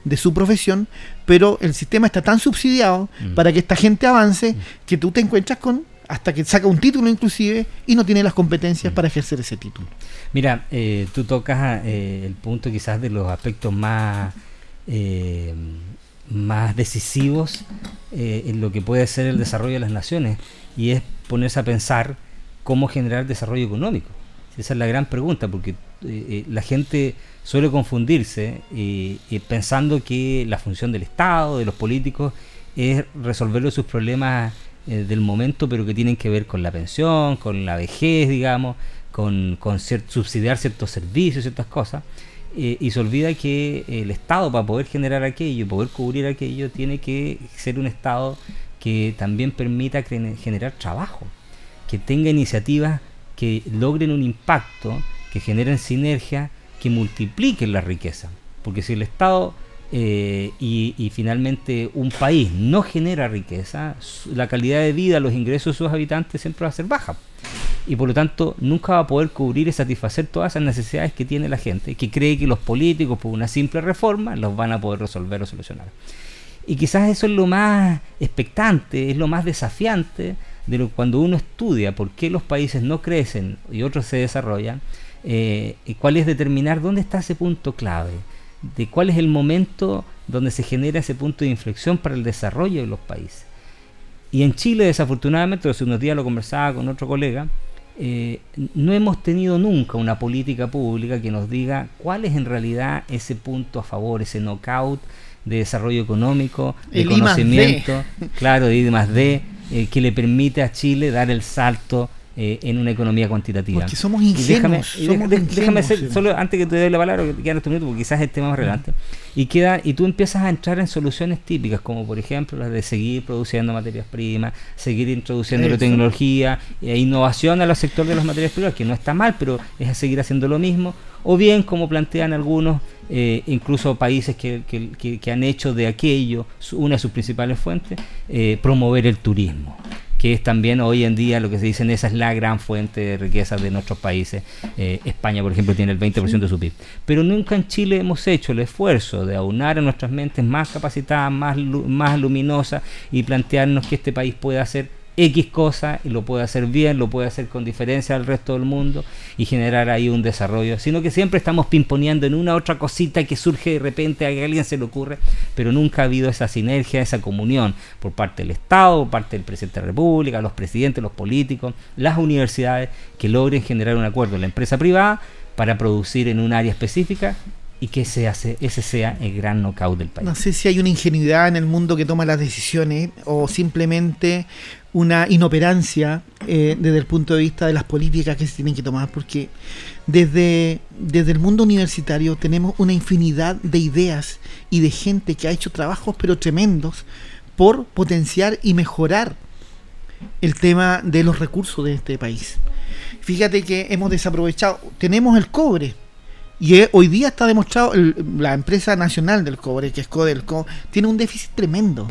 de su profesión, pero el sistema está tan subsidiado Mm. para que esta gente avance que tú te encuentras con hasta que saca un título inclusive y no tiene las competencias Mm. para ejercer ese título. Mira, eh, tú tocas eh, el punto quizás de los aspectos más, eh, más decisivos en lo que puede ser el desarrollo de las naciones y es ponerse a pensar cómo generar desarrollo económico. Esa es la gran pregunta, porque la gente suele confundirse pensando que la función del Estado, de los políticos, es resolver sus problemas eh, del momento, pero que tienen que ver con la pensión, con la vejez, digamos, con, subsidiar ciertos servicios, ciertas cosas. eh, y se olvida que el Estado para poder generar aquello, poder cubrir aquello, tiene que ser un Estado que también permita generar trabajo, que tenga iniciativas que logren un impacto, que generen sinergia, que multipliquen la riqueza. Porque si el Estado eh, y, finalmente un país no genera riqueza, la calidad de vida, los ingresos de sus habitantes siempre va a ser baja. Y por lo tanto nunca va a poder cubrir y satisfacer todas esas necesidades que tiene la gente, que cree que los políticos por una simple reforma los van a poder resolver o solucionar. Y quizás eso es lo más expectante, es lo más desafiante de cuando uno estudia por qué los países no crecen y otros se desarrollan, eh, cuál es determinar dónde está ese punto clave de cuál es el momento donde se genera ese punto de inflexión para el desarrollo de los países. Y en Chile, desafortunadamente, hace unos días lo conversaba con otro colega, eh, no hemos tenido nunca una política pública que nos diga cuál es en realidad ese punto a favor, ese knockout de desarrollo económico, de conocimiento, claro, de I más D, eh, que le permite a Chile dar el salto eh, en una economía cuantitativa. Porque somos ingenuos. déjame, solo antes que te dé la palabra, que quedan estos minutos, porque quizás es el tema más relevante. Y, queda, y tú empiezas a entrar en soluciones típicas, como por ejemplo las de seguir produciendo materias primas, seguir introduciendo la tecnología e innovación a los sectores de las materias primas, que no está mal, pero es seguir haciendo lo mismo. O bien, como plantean algunos, eh, incluso países que, que, que, han hecho de aquello una de sus principales fuentes, eh, promover el turismo que es también hoy en día lo que se dicen, esa es la gran fuente de riqueza de nuestros países. Eh, España, por ejemplo, tiene el 20% de su PIB. Pero nunca en Chile hemos hecho el esfuerzo de aunar a nuestras mentes más capacitadas, más, más luminosas y plantearnos que este país pueda ser X cosa y lo puede hacer bien, lo puede hacer con diferencia al resto del mundo y generar ahí un desarrollo, sino que siempre estamos pimponeando en una otra cosita que surge de repente a que alguien se le ocurre, pero nunca ha habido esa sinergia, esa comunión por parte del Estado, por parte del presidente de la República, los presidentes, los políticos, las universidades que logren generar un acuerdo la empresa privada para producir en un área específica y que ese, hace, ese sea el gran knockout del país. No sé si hay una ingenuidad en el mundo que toma las decisiones o simplemente una inoperancia eh, desde el punto de vista de las políticas que se tienen que tomar, porque desde, desde el mundo universitario tenemos una infinidad de ideas y de gente que ha hecho trabajos pero tremendos por potenciar y mejorar el tema de los recursos de este país. Fíjate que hemos desaprovechado, tenemos el cobre, y hoy día está demostrado, la empresa nacional del cobre, que es Codelco, tiene un déficit tremendo.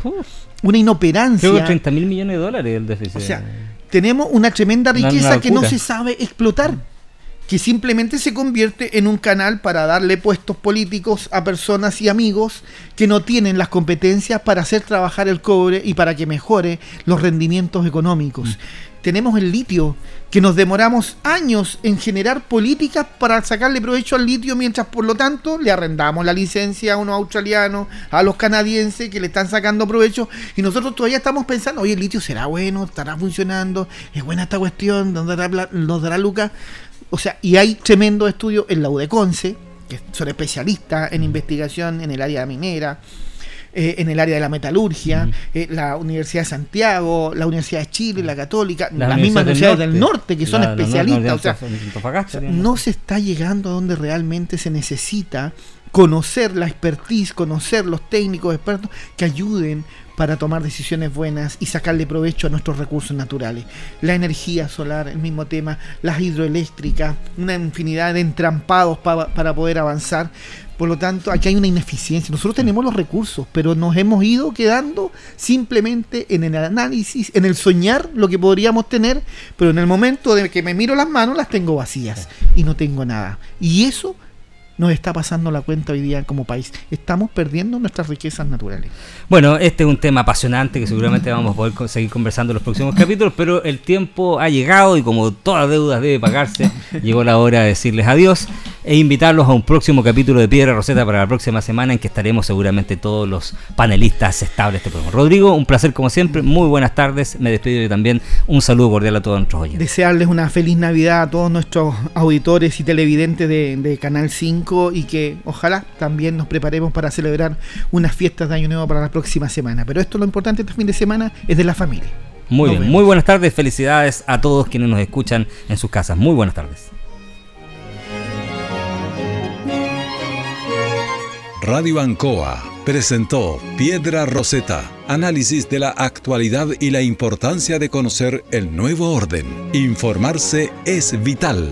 Una inoperancia. Creo que 30 mil millones de dólares el déficit. O sea, tenemos una tremenda riqueza que no se sabe explotar. Que simplemente se convierte en un canal para darle puestos políticos a personas y amigos que no tienen las competencias para hacer trabajar el cobre y para que mejore los rendimientos económicos. Mm tenemos el litio, que nos demoramos años en generar políticas para sacarle provecho al litio, mientras por lo tanto le arrendamos la licencia a unos australianos, a los canadienses que le están sacando provecho, y nosotros todavía estamos pensando, oye, el litio será bueno, estará funcionando, es buena esta cuestión, nos dará, nos dará Lucas. O sea, y hay tremendo estudio en la UDECONCE, que son especialistas en investigación en el área minera, eh, en el área de la metalurgia, eh, la Universidad de Santiago, la Universidad de Chile, la Católica, las, mismas universidades del norte, que son especialistas. o sea, no se está llegando a donde realmente se necesita conocer la expertise, conocer los técnicos expertos que ayuden para tomar decisiones buenas y sacarle provecho a nuestros recursos naturales. La energía solar, el mismo tema, las hidroeléctricas, una infinidad de entrampados para poder avanzar, por lo tanto, aquí hay una ineficiencia. Nosotros tenemos los recursos, pero nos hemos ido quedando simplemente en el análisis, en el soñar lo que podríamos tener, pero en el momento de que me miro las manos las tengo vacías y no tengo nada. Y eso nos está pasando la cuenta hoy día como país. Estamos perdiendo nuestras riquezas naturales. Bueno, este es un tema apasionante que seguramente vamos a poder seguir conversando en los próximos capítulos, pero el tiempo ha llegado y como todas deudas debe pagarse, llegó la hora de decirles adiós e invitarlos a un próximo capítulo de Piedra Roseta para la próxima semana en que estaremos seguramente todos los panelistas estables de este programa. Rodrigo, un placer como siempre, muy buenas tardes, me despido y también un saludo cordial a todos nuestros oyentes. Desearles una feliz Navidad a todos nuestros auditores y televidentes de, de Canal 5 y que ojalá también nos preparemos para celebrar unas fiestas de Año Nuevo para la próxima semana. Pero esto lo importante este fin de semana es de la familia. Muy bien, muy buenas tardes, felicidades a todos quienes nos escuchan en sus casas. Muy buenas tardes. Radio Ancoa presentó Piedra Roseta, análisis de la actualidad y la importancia de conocer el nuevo orden. Informarse es vital.